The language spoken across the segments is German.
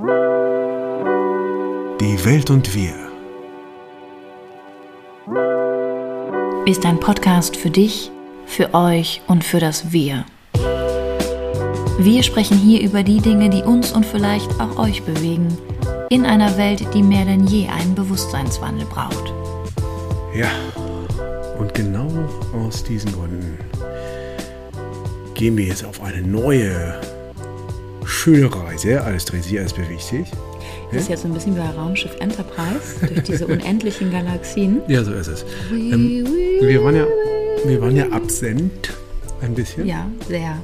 Die Welt und wir. Ist ein Podcast für dich, für euch und für das Wir. Wir sprechen hier über die Dinge, die uns und vielleicht auch euch bewegen, in einer Welt, die mehr denn je einen Bewusstseinswandel braucht. Ja, und genau aus diesen Gründen gehen wir jetzt auf eine neue, schöne Reise. Alles dreht sich, alles bewegt sich. Das ist jetzt so ein bisschen wie bei Raumschiff Enterprise, durch diese unendlichen Galaxien. Ja, so ist es. Ähm, wir, waren ja, wir waren ja absent ein bisschen. Ja, sehr.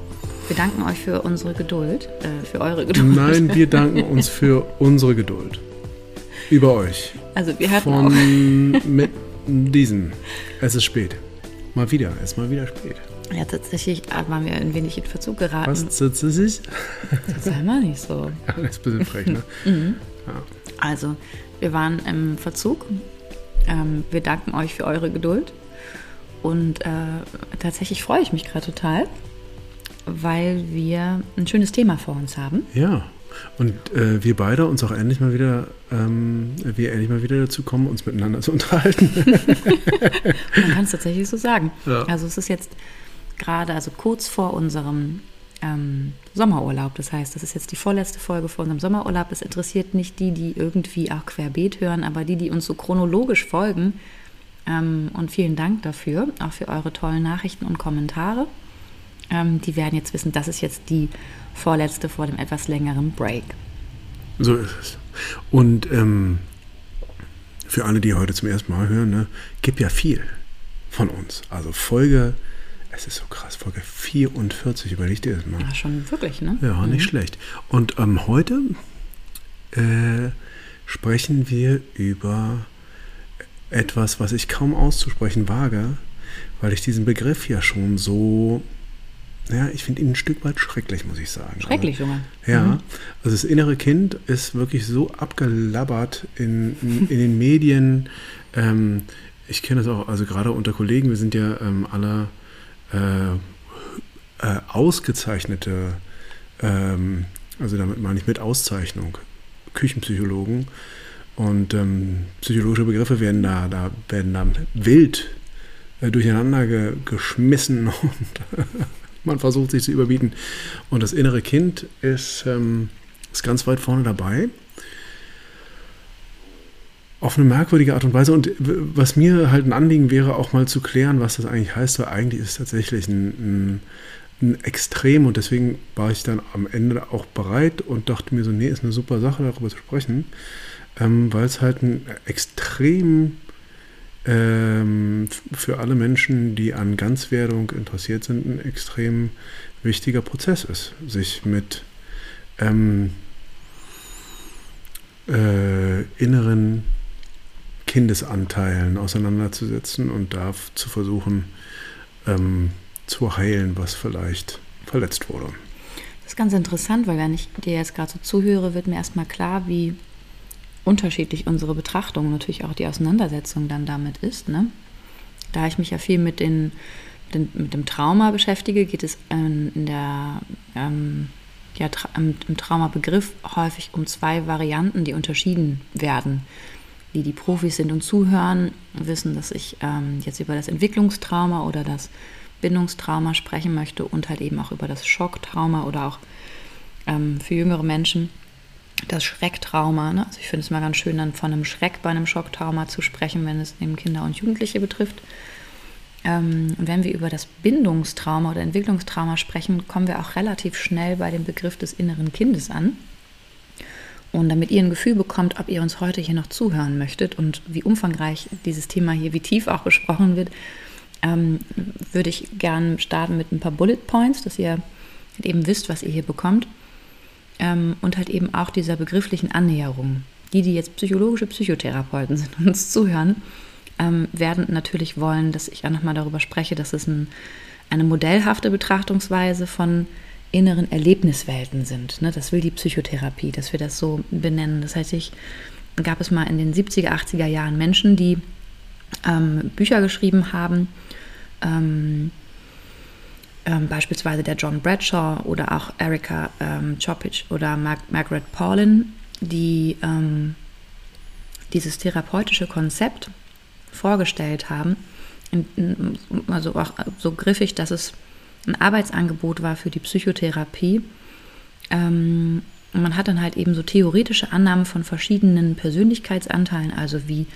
Wir danken euch für unsere Geduld, äh, für eure Geduld. Nein, wir danken uns für unsere Geduld. Über euch. Also wir hatten Von auch... mit diesen. Es ist spät. Mal wieder, es ist mal wieder spät. Ja, tatsächlich waren wir ein wenig in Verzug geraten. Was sich? Das sei mal nicht so. Ja, das ist ein bisschen frech, ne? Ja. Also, wir waren im Verzug. Ähm, wir danken euch für eure Geduld. Und äh, tatsächlich freue ich mich gerade total, weil wir ein schönes Thema vor uns haben. Ja. Und äh, wir beide uns auch endlich mal wieder, ähm, wir endlich mal wieder dazu kommen, uns miteinander zu unterhalten. Man kann es tatsächlich so sagen. Ja. Also es ist jetzt gerade, also kurz vor unserem ähm, Sommerurlaub. Das heißt, das ist jetzt die vorletzte Folge vor unserem Sommerurlaub. Das interessiert nicht die, die irgendwie auch querbeet hören, aber die, die uns so chronologisch folgen. Ähm, und vielen Dank dafür, auch für eure tollen Nachrichten und Kommentare. Ähm, die werden jetzt wissen, das ist jetzt die vorletzte vor dem etwas längeren Break. So ist es. Und ähm, für alle, die heute zum ersten Mal hören, ne, gibt ja viel von uns. Also Folge, es ist so krass, Folge 44, überleg dir das mal. Ja, schon wirklich, ne? Ja, nicht schlecht. Und ähm, heute äh, sprechen wir über etwas, was ich kaum auszusprechen wage, weil ich diesen Begriff ja schon so, ja, ich finde ihn ein Stück weit schrecklich, muss ich sagen. Schrecklich sogar. Ja, Mhm. also das innere Kind ist wirklich so abgelabbert in, in, in den Medien. Ähm, ich kenne das auch, also gerade unter Kollegen, wir sind ja ähm, alle äh, äh, ausgezeichnete, ähm, also damit meine ich mit Auszeichnung, Küchenpsychologen. Und ähm, psychologische Begriffe werden da, da werden da wild äh, durcheinander ge geschmissen und man versucht sich zu überbieten. Und das innere Kind ist, ähm, ist ganz weit vorne dabei. Auf eine merkwürdige Art und Weise. Und was mir halt ein Anliegen wäre, auch mal zu klären, was das eigentlich heißt, weil eigentlich ist es tatsächlich ein, ein, ein Extrem und deswegen war ich dann am Ende auch bereit und dachte mir so, nee, ist eine super Sache, darüber zu sprechen, ähm, weil es halt ein extrem ähm, für alle Menschen, die an Ganzwerdung interessiert sind, ein extrem wichtiger Prozess ist, sich mit ähm, äh, inneren Kindesanteilen auseinanderzusetzen und da zu versuchen ähm, zu heilen, was vielleicht verletzt wurde. Das ist ganz interessant, weil wenn ich dir jetzt gerade so zuhöre, wird mir erstmal klar, wie unterschiedlich unsere Betrachtung, natürlich auch die Auseinandersetzung dann damit ist. Ne? Da ich mich ja viel mit, den, mit dem Trauma beschäftige, geht es ähm, in der, ähm, ja, tra im Traumabegriff häufig um zwei Varianten, die unterschieden werden. Die, die Profis sind und zuhören, wissen, dass ich ähm, jetzt über das Entwicklungstrauma oder das Bindungstrauma sprechen möchte und halt eben auch über das Schocktrauma oder auch ähm, für jüngere Menschen das Schrecktrauma. Ne? Also ich finde es mal ganz schön, dann von einem Schreck bei einem Schocktrauma zu sprechen, wenn es eben Kinder und Jugendliche betrifft. Ähm, und wenn wir über das Bindungstrauma oder Entwicklungstrauma sprechen, kommen wir auch relativ schnell bei dem Begriff des inneren Kindes an. Und damit ihr ein Gefühl bekommt, ob ihr uns heute hier noch zuhören möchtet und wie umfangreich dieses Thema hier, wie tief auch besprochen wird, ähm, würde ich gerne starten mit ein paar Bullet Points, dass ihr halt eben wisst, was ihr hier bekommt. Ähm, und halt eben auch dieser begrifflichen Annäherung. Die, die jetzt psychologische Psychotherapeuten sind und uns zuhören, ähm, werden natürlich wollen, dass ich auch nochmal darüber spreche, dass es ein, eine modellhafte Betrachtungsweise von inneren Erlebniswelten sind. Ne? Das will die Psychotherapie, dass wir das so benennen. Das heißt, ich gab es mal in den 70er, 80er Jahren Menschen, die ähm, Bücher geschrieben haben, ähm, ähm, beispielsweise der John Bradshaw oder auch Erika ähm, Chopich oder Mar Margaret Paulin, die ähm, dieses therapeutische Konzept vorgestellt haben, also auch so griffig, dass es ein Arbeitsangebot war für die Psychotherapie. Ähm, man hat dann halt eben so theoretische Annahmen von verschiedenen Persönlichkeitsanteilen, also wie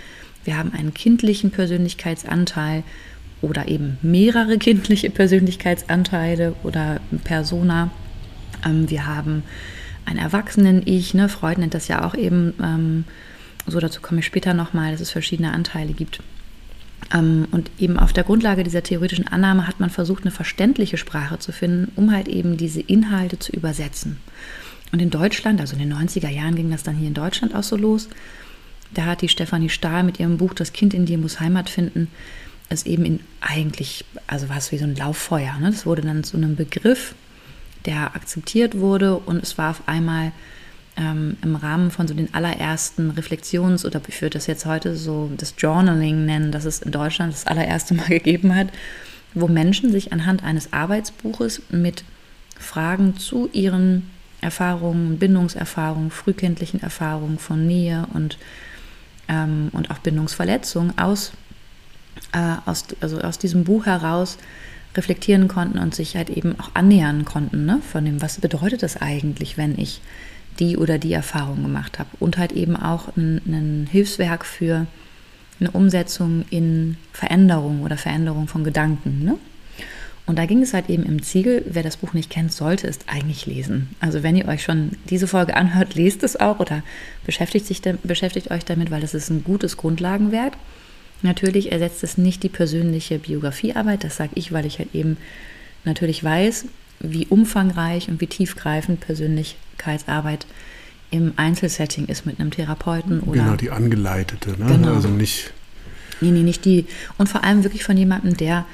wir haben einen kindlichen Persönlichkeitsanteil oder eben mehrere kindliche Persönlichkeitsanteile oder Persona. Ähm, wir haben einen Erwachsenen-Ich, ne? Freud nennt das ja auch eben, ähm, so dazu komme ich später nochmal, dass es verschiedene Anteile gibt. Ähm, und eben auf der Grundlage dieser theoretischen Annahme hat man versucht, eine verständliche Sprache zu finden, um halt eben diese Inhalte zu übersetzen. Und in Deutschland, also in den 90er Jahren ging das dann hier in Deutschland auch so los. Da hat die Stefanie Stahl mit ihrem Buch Das Kind in dir muss Heimat finden, es eben in eigentlich, also war es wie so ein Lauffeuer. Ne? Das wurde dann zu einem Begriff, der akzeptiert wurde und es war auf einmal ähm, im Rahmen von so den allerersten Reflexions- oder ich würde das jetzt heute so das Journaling nennen, das es in Deutschland das allererste Mal gegeben hat, wo Menschen sich anhand eines Arbeitsbuches mit Fragen zu ihren Erfahrungen, Bindungserfahrungen, frühkindlichen Erfahrungen von Nähe und, ähm, und auch Bindungsverletzungen aus, äh, aus, also aus diesem Buch heraus reflektieren konnten und sich halt eben auch annähern konnten ne? von dem, was bedeutet das eigentlich, wenn ich die oder die Erfahrung gemacht habe. Und halt eben auch ein, ein Hilfswerk für eine Umsetzung in Veränderung oder Veränderung von Gedanken. Ne? Und da ging es halt eben im Ziegel, wer das Buch nicht kennt, sollte es eigentlich lesen. Also wenn ihr euch schon diese Folge anhört, lest es auch oder beschäftigt, sich, beschäftigt euch damit, weil das ist ein gutes Grundlagenwerk. Natürlich ersetzt es nicht die persönliche Biografiearbeit, das sage ich, weil ich halt eben natürlich weiß, wie umfangreich und wie tiefgreifend Persönlichkeitsarbeit im Einzelsetting ist mit einem Therapeuten oder. Genau, die angeleitete, ne? Genau. Also nicht. Nee, nee, nicht die. Und vor allem wirklich von jemandem, der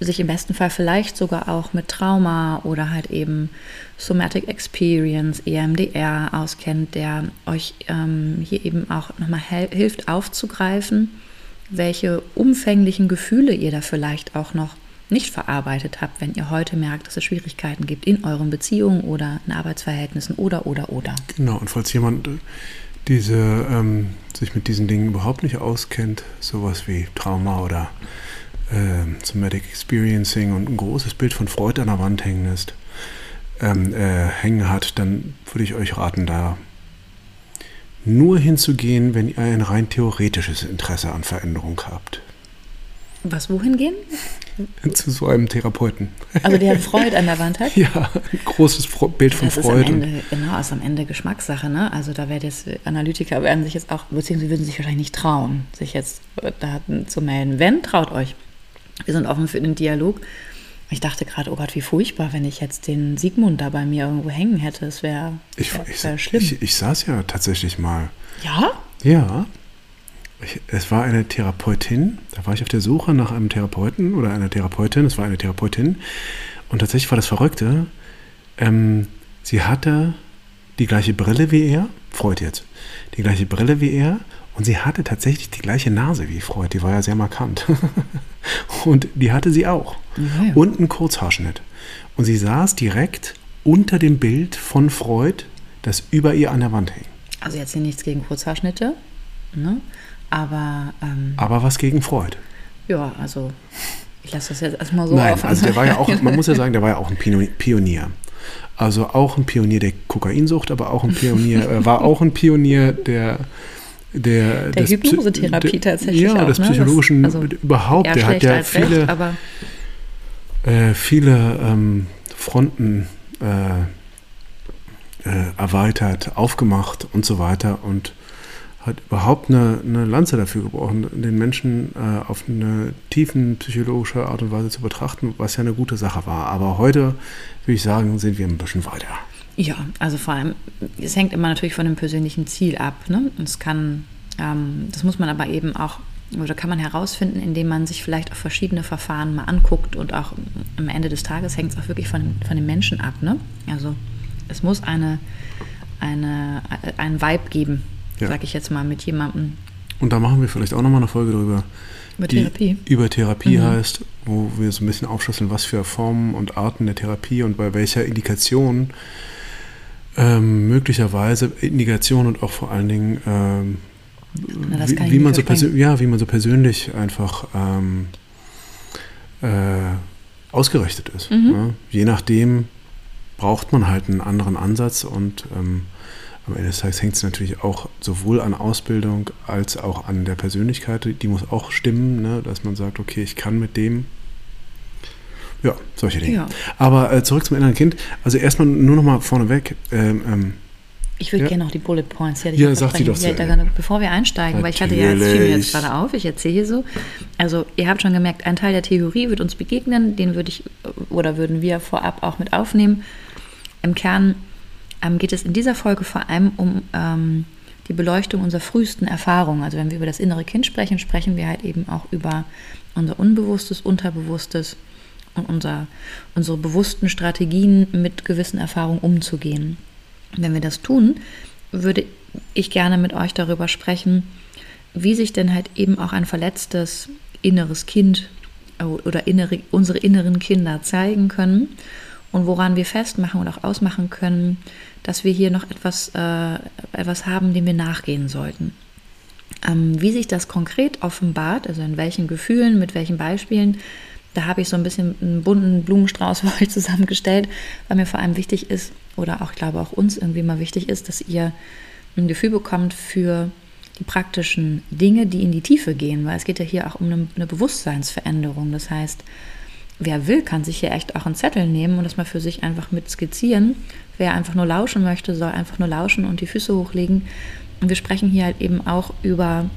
sich im besten Fall vielleicht sogar auch mit Trauma oder halt eben Somatic Experience, EMDR auskennt, der euch ähm, hier eben auch nochmal hilft aufzugreifen, welche umfänglichen Gefühle ihr da vielleicht auch noch nicht verarbeitet habt, wenn ihr heute merkt, dass es Schwierigkeiten gibt in euren Beziehungen oder in Arbeitsverhältnissen oder, oder, oder. Genau, und falls jemand äh, diese, ähm, sich mit diesen Dingen überhaupt nicht auskennt, sowas wie Trauma oder äh, Somatic Experiencing und ein großes Bild von Freud an der Wand hängen ist, ähm, äh, hängen hat, dann würde ich euch raten, da nur hinzugehen, wenn ihr ein rein theoretisches Interesse an Veränderung habt. Was, wohin gehen? Zu so einem Therapeuten. Also der Freud an der Wand hat? Ja, ein großes Bild von das Freud. Ist am Ende, genau, ist am Ende Geschmackssache. Ne? Also da werden jetzt Analytiker werden sich jetzt auch, beziehungsweise würden sich wahrscheinlich nicht trauen, sich jetzt Daten zu melden. Wenn, traut euch. Wir sind offen für den Dialog. Ich dachte gerade, oh Gott, wie furchtbar, wenn ich jetzt den Sigmund da bei mir irgendwo hängen hätte. Es wäre wär, wär schlimm. Ich, ich saß ja tatsächlich mal. Ja? Ja. Ich, es war eine Therapeutin, da war ich auf der Suche nach einem Therapeuten oder einer Therapeutin, es war eine Therapeutin. Und tatsächlich war das Verrückte, ähm, sie hatte die gleiche Brille wie er, Freud jetzt, die gleiche Brille wie er und sie hatte tatsächlich die gleiche Nase wie Freud, die war ja sehr markant. und die hatte sie auch. Okay. Und einen Kurzhaarschnitt. Und sie saß direkt unter dem Bild von Freud, das über ihr an der Wand hing. Also jetzt hier nichts gegen Kurzhaarschnitte, ne? Aber, ähm, Aber was gegen Freud? Ja, also ich lasse das jetzt erstmal so Nein, auf. also der war ja auch, man muss ja sagen, der war ja auch ein Pionier. Also auch ein Pionier der Kokainsucht, aber auch ein Pionier, er war auch ein Pionier der der, der Hypnosetherapie tatsächlich. Ja, auch, des psychologischen das, also überhaupt. Der hat ja viele, recht, äh, viele ähm, Fronten äh, äh, erweitert, aufgemacht und so weiter und hat überhaupt eine, eine Lanze dafür gebrochen, den Menschen äh, auf eine tiefen psychologische Art und Weise zu betrachten, was ja eine gute Sache war. Aber heute, würde ich sagen, sind wir ein bisschen weiter. Ja, also vor allem, es hängt immer natürlich von dem persönlichen Ziel ab. Ne? Es kann, ähm, das muss man aber eben auch, oder kann man herausfinden, indem man sich vielleicht auch verschiedene Verfahren mal anguckt und auch am Ende des Tages hängt es auch wirklich von, von den Menschen ab. Ne? Also es muss eine, eine, einen Vibe geben, ja. sage ich jetzt mal, mit jemandem. Und da machen wir vielleicht auch nochmal eine Folge drüber. Über Therapie. Über Therapie mhm. heißt, wo wir so ein bisschen aufschlüsseln, was für Formen und Arten der Therapie und bei welcher Indikation ähm, möglicherweise Indikation und auch vor allen Dingen, ähm, Na, wie, wie man so ja, wie man so persönlich einfach ähm, äh, ausgerichtet ist. Mhm. Ne? Je nachdem braucht man halt einen anderen Ansatz und ähm, am Ende des Tages hängt es natürlich auch sowohl an Ausbildung als auch an der Persönlichkeit. Die muss auch stimmen, ne? dass man sagt, okay, ich kann mit dem. Ja, solche Dinge. Ja. Aber äh, zurück zum inneren Kind. Also erstmal nur noch mal vorneweg. Ähm, ähm, Ich würde Ja. gerne noch die Bullet Points hier Ja, sag sie doch ja, da. Bevor wir einsteigen, weil ich hatte ja, fiel mir Natürlich. jetzt gerade auf, ich erzähle hier so. Also, ihr habt schon gemerkt, ein Teil der Theorie wird uns begegnen, den würde ich oder würden wir vorab auch mit aufnehmen. Im Kern ähm, geht es in dieser Folge vor allem um ähm, die Beleuchtung unserer frühesten Erfahrungen. Also, wenn wir über das innere Kind sprechen, sprechen wir halt eben auch über unser Unbewusstes, Unterbewusstes und unser, unsere bewussten Strategien mit gewissen Erfahrungen umzugehen. Wenn wir das tun, würde ich gerne mit euch darüber sprechen, wie sich denn halt eben auch ein verletztes inneres Kind oder innere, unsere inneren Kinder zeigen können und woran wir festmachen und auch ausmachen können, dass wir hier noch etwas, äh, etwas haben, dem wir nachgehen sollten. Ähm, wie sich das konkret offenbart, also in welchen Gefühlen, mit welchen Beispielen, da habe ich so ein bisschen einen bunten Blumenstrauß für euch zusammengestellt, weil mir vor allem wichtig ist, oder auch, ich glaube, auch uns irgendwie mal wichtig ist, dass ihr ein Gefühl bekommt für die praktischen Dinge, die in die Tiefe gehen, weil es geht ja hier auch um eine, eine Bewusstseinsveränderung. Das heißt, wer will, kann sich hier echt auch einen Zettel nehmen und das mal für sich einfach mit skizzieren. Wer einfach nur lauschen möchte, soll einfach nur lauschen und die Füße hochlegen. Und wir sprechen hier halt eben auch über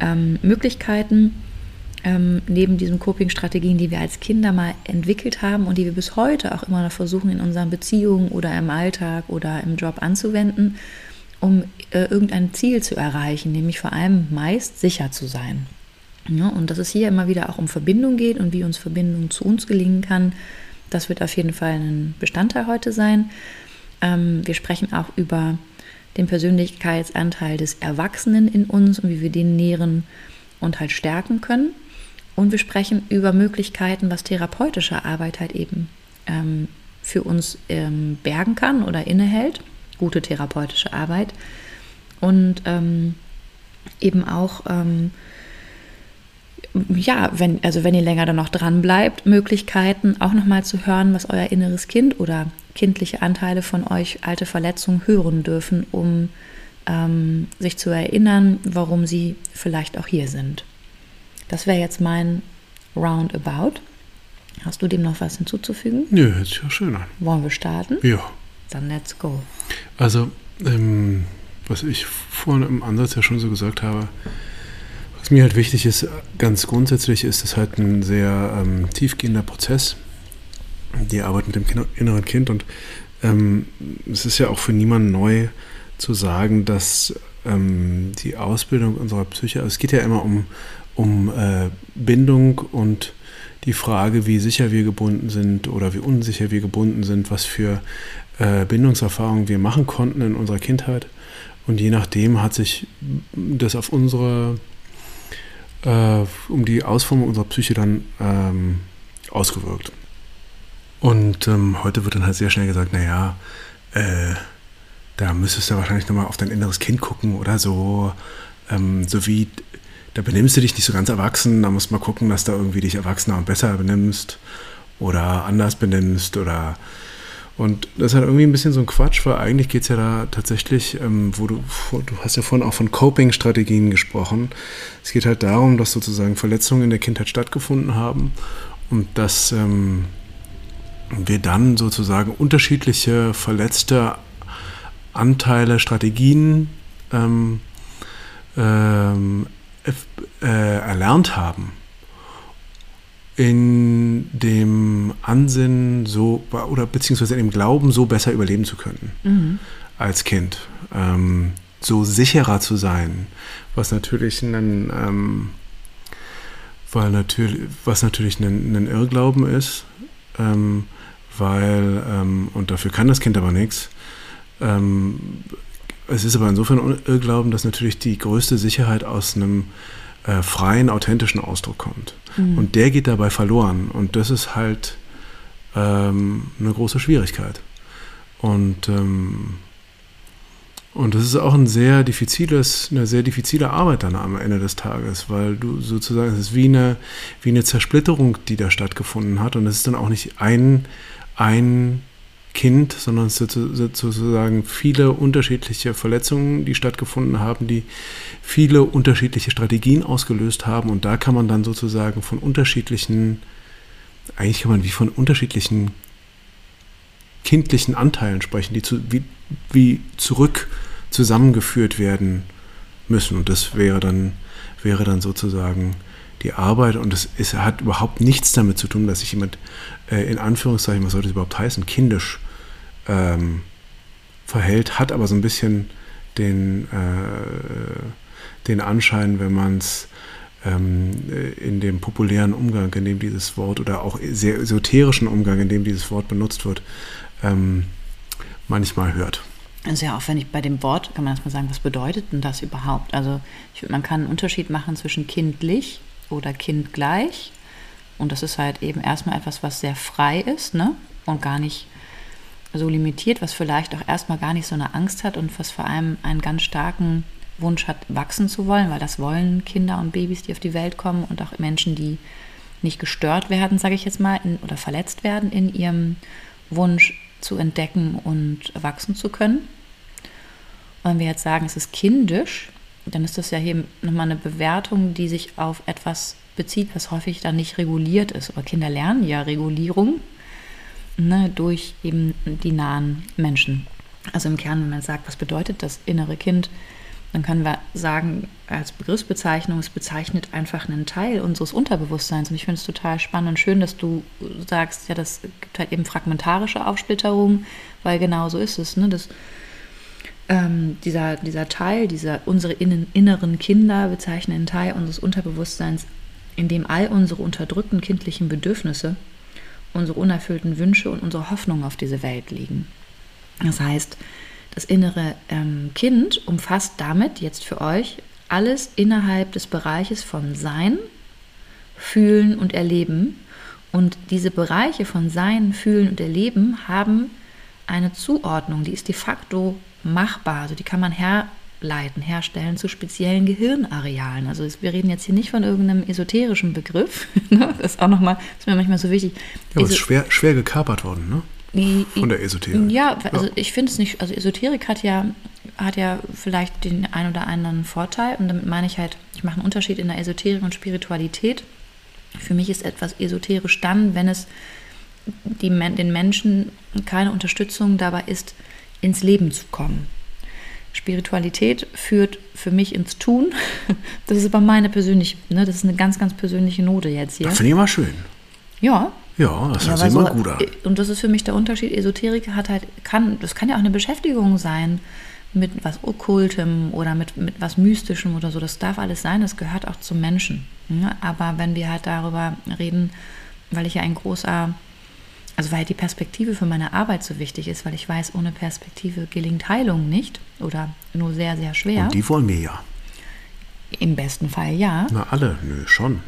ähm, Möglichkeiten, ähm, neben diesen Coping-Strategien, die wir als Kinder mal entwickelt haben und die wir bis heute auch immer noch versuchen, in unseren Beziehungen oder im Alltag oder im Job anzuwenden, um äh, irgendein Ziel zu erreichen, nämlich vor allem meist sicher zu sein. Ja, und dass es hier immer wieder auch um Verbindung geht und wie uns Verbindung zu uns gelingen kann, das wird auf jeden Fall ein Bestandteil heute sein. Ähm, wir sprechen auch über den Persönlichkeitsanteil des Erwachsenen in uns und wie wir den nähren und halt stärken können. Und wir sprechen über Möglichkeiten, was therapeutische Arbeit halt eben ähm, für uns ähm, bergen kann oder innehält. Gute therapeutische Arbeit. Und ähm, eben auch, ähm, ja, wenn, also wenn ihr länger dann noch dran bleibt, Möglichkeiten auch nochmal zu hören, was euer inneres Kind oder kindliche Anteile von euch alte Verletzungen hören dürfen, um ähm, sich zu erinnern, warum sie vielleicht auch hier sind. Das wäre jetzt mein Roundabout. Hast du dem noch was hinzuzufügen? Nö, hört sich ja schön an. Wollen wir starten? Ja. Dann let's go. Also, ähm, was ich vorhin im Ansatz ja schon so gesagt habe, was mir halt wichtig ist, ganz grundsätzlich ist es halt ein sehr ähm, tiefgehender Prozess, die Arbeit mit dem Kinder inneren Kind. Und ähm, es ist ja auch für niemanden neu zu sagen, dass ähm, die Ausbildung unserer Psyche, also es geht ja immer um, um äh, Bindung und die Frage, wie sicher wir gebunden sind oder wie unsicher wir gebunden sind, was für äh, Bindungserfahrungen wir machen konnten in unserer Kindheit. Und je nachdem hat sich das auf unsere, äh, um die Ausformung unserer Psyche dann ähm, ausgewirkt. Und ähm, heute wird dann halt sehr schnell gesagt, naja, äh, da müsstest du wahrscheinlich nochmal auf dein inneres Kind gucken oder so. Ähm, so wie, da benimmst du dich nicht so ganz erwachsen, da musst du mal gucken, dass du irgendwie dich erwachsener und besser benimmst oder anders benimmst oder und das ist halt irgendwie ein bisschen so ein Quatsch, weil eigentlich geht es ja da tatsächlich, ähm, wo du, du hast ja vorhin auch von Coping-Strategien gesprochen. Es geht halt darum, dass sozusagen Verletzungen in der Kindheit stattgefunden haben und dass ähm, wir dann sozusagen unterschiedliche verletzte Anteile, Strategien ähm, ähm, äh, erlernt haben in dem Ansinnen so oder beziehungsweise in dem Glauben so besser überleben zu können Mhm. als Kind, ähm, so sicherer zu sein, was natürlich ein ähm, weil natürlich was natürlich ein, ein Irrglauben ist, ähm, weil ähm, und dafür kann das Kind aber nichts. Ähm, es ist aber insofern ein Irrglauben, dass natürlich die größte Sicherheit aus einem äh, freien, authentischen Ausdruck kommt. Mhm. Und der geht dabei verloren. Und das ist halt ähm, eine große Schwierigkeit. Und ähm, Und das ist auch ein sehr diffiziles, eine sehr diffizile Arbeit dann am Ende des Tages, weil du sozusagen, es ist wie eine, wie eine Zersplitterung, die da stattgefunden hat. Und es ist dann auch nicht ein, ein Kind, sondern sozusagen viele unterschiedliche Verletzungen, die stattgefunden haben, die viele unterschiedliche Strategien ausgelöst haben. Und da kann man dann sozusagen von unterschiedlichen, eigentlich kann man wie von unterschiedlichen kindlichen Anteilen sprechen, die zu, wie, wie zurück zusammengeführt werden müssen. Und das wäre dann, wäre dann sozusagen die Arbeit. Und es hat überhaupt nichts damit zu tun, dass sich jemand äh, in Anführungszeichen, was soll das überhaupt heißen, kindisch ähm, verhält, hat aber so ein bisschen den, äh, den Anschein, wenn man es ähm, in dem populären Umgang, in dem dieses Wort oder auch sehr esoterischen Umgang, in dem dieses Wort benutzt wird, ähm, manchmal hört. Also ja, auch wenn ich bei dem Wort, kann man erstmal sagen, was bedeutet denn das überhaupt? Also ich, man kann einen Unterschied machen zwischen kindlich oder kindgleich. Und das ist halt eben erstmal etwas, was sehr frei ist, ne? Und gar nicht so limitiert, was vielleicht auch erstmal gar nicht so eine Angst hat und was vor allem einen ganz starken Wunsch hat, wachsen zu wollen, weil das wollen Kinder und Babys, die auf die Welt kommen und auch Menschen, die nicht gestört werden, sage ich jetzt mal, in, oder verletzt werden in ihrem Wunsch, zu entdecken und wachsen zu können. Und wenn wir jetzt sagen, es ist kindisch, dann ist das ja hier nochmal eine Bewertung, die sich auf etwas bezieht, was häufig dann nicht reguliert ist. Aber Kinder lernen ja Regulierung ne, durch eben die nahen Menschen. Also im Kern, wenn man sagt, was bedeutet das innere Kind, dann können wir sagen, als Begriffsbezeichnung, es bezeichnet einfach einen Teil unseres Unterbewusstseins. Und ich finde es total spannend und schön, dass du sagst, ja, das gibt halt eben fragmentarische Aufsplitterung, weil genau so ist es. Ne? Das, ähm, dieser, dieser Teil, dieser, unsere innen, inneren Kinder bezeichnen einen Teil unseres Unterbewusstseins, in dem all unsere unterdrückten kindlichen Bedürfnisse, unsere unerfüllten Wünsche und unsere Hoffnungen auf diese Welt liegen. Das heißt, das innere ähm, Kind umfasst damit jetzt für euch alles innerhalb des Bereiches von Sein, Fühlen und Erleben. Und diese Bereiche von Sein, Fühlen und Erleben haben eine Zuordnung, die ist de facto machbar. Also die kann man herleiten, herstellen zu speziellen Gehirnarealen. Also wir reden jetzt hier nicht von irgendeinem esoterischen Begriff. Ne? das ist auch nochmal, das ist mir manchmal so wichtig. Ja, aber es ist schwer, schwer gekapert worden, ne? Von der Esoterik. Ja, also ja. ich finde es nicht, also Esoterik hat ja, hat ja vielleicht den ein oder anderen Vorteil und damit meine ich halt, ich mache einen Unterschied in der Esoterik und Spiritualität. Für mich ist etwas esoterisch dann, wenn es die, den Menschen keine Unterstützung dabei ist, ins Leben zu kommen. Spiritualität führt für mich ins Tun. Das ist aber meine persönliche, ne, das ist eine ganz, ganz persönliche Note jetzt hier. Das finde ich immer schön. Ja, ja, das ja, hört sich immer so, gut an. Und das ist für mich der Unterschied. Esoterik hat halt, kann, das kann ja auch eine Beschäftigung sein mit was Okkultem oder mit, mit was Mystischem oder so. Das darf alles sein, das gehört auch zum Menschen. Ja, aber wenn wir halt darüber reden, weil ich ja ein großer, also weil die Perspektive für meine Arbeit so wichtig ist, weil ich weiß, ohne Perspektive gelingt Heilung nicht oder nur sehr, sehr schwer. Und die wollen wir ja. Im besten Fall ja. Na, alle, nö, schon.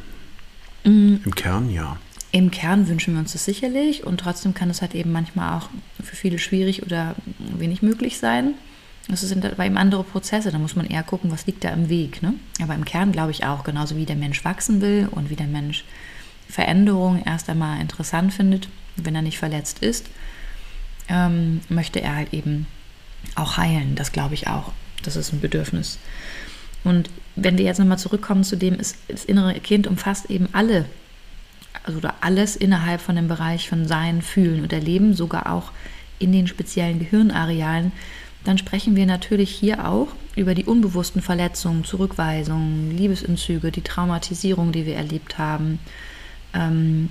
Mhm. Im Kern ja. Im Kern wünschen wir uns das sicherlich und trotzdem kann es halt eben manchmal auch für viele schwierig oder wenig möglich sein. Das sind aber eben andere Prozesse, da muss man eher gucken, was liegt da im Weg. Ne? Aber im Kern glaube ich auch, genauso wie der Mensch wachsen will und wie der Mensch Veränderungen erst einmal interessant findet, wenn er nicht verletzt ist, ähm, möchte er halt eben auch heilen. Das glaube ich auch. Das ist ein Bedürfnis. Und wenn wir jetzt nochmal zurückkommen zu dem, ist, das innere Kind umfasst eben alle also alles innerhalb von dem Bereich von Sein, Fühlen und Erleben, sogar auch in den speziellen Gehirnarealen, dann sprechen wir natürlich hier auch über die unbewussten Verletzungen, Zurückweisungen, Liebesentzüge, die Traumatisierung, die wir erlebt haben, ähm,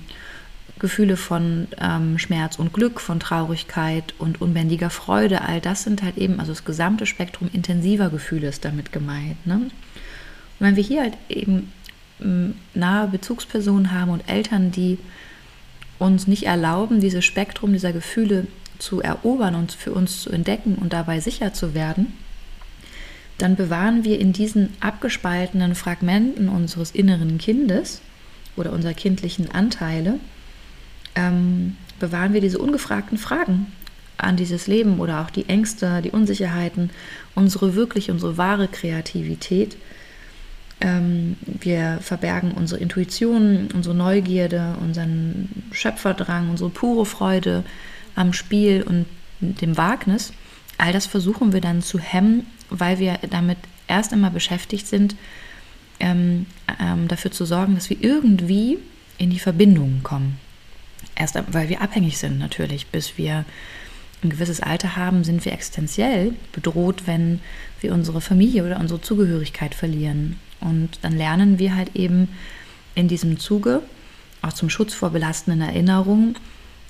Gefühle von ähm, Schmerz und Glück, von Traurigkeit und unbändiger Freude. All das sind halt eben, also das gesamte Spektrum intensiver Gefühle ist damit gemeint. Ne? Und wenn wir hier halt eben nahe Bezugspersonen haben und Eltern, die uns nicht erlauben, dieses Spektrum dieser Gefühle zu erobern und für uns zu entdecken und dabei sicher zu werden, dann bewahren wir in diesen abgespaltenen Fragmenten unseres inneren Kindes oder unserer kindlichen Anteile, ähm, bewahren wir diese ungefragten Fragen an dieses Leben oder auch die Ängste, die Unsicherheiten, unsere wirklich, unsere wahre Kreativität. Ähm, wir verbergen unsere Intuition, unsere Neugierde, unseren Schöpferdrang, unsere pure Freude am Spiel und dem Wagnis. All das versuchen wir dann zu hemmen, weil wir damit erst einmal beschäftigt sind, ähm, ähm, dafür zu sorgen, dass wir irgendwie in die Verbindungen kommen. Erst weil wir abhängig sind natürlich, bis wir ein gewisses Alter haben, sind wir existenziell bedroht, wenn wir unsere Familie oder unsere Zugehörigkeit verlieren. Und dann lernen wir halt eben in diesem Zuge, auch zum Schutz vor belastenden Erinnerungen,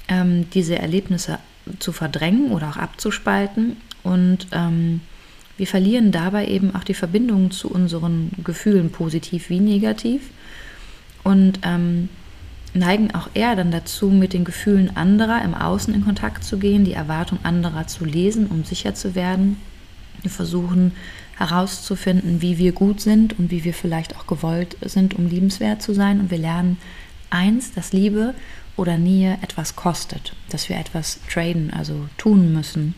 ähm, diese Erlebnisse zu verdrängen oder auch abzuspalten. Und ähm, wir verlieren dabei eben auch die Verbindung zu unseren Gefühlen, positiv wie negativ. Und ähm, neigen auch eher dann dazu, mit den Gefühlen anderer im Außen in Kontakt zu gehen, die Erwartung anderer zu lesen, um sicher zu werden. Wir versuchen herauszufinden, wie wir gut sind und wie wir vielleicht auch gewollt sind, um liebenswert zu sein. Und wir lernen eins, dass Liebe oder Nähe etwas kostet, dass wir etwas traden, also tun müssen,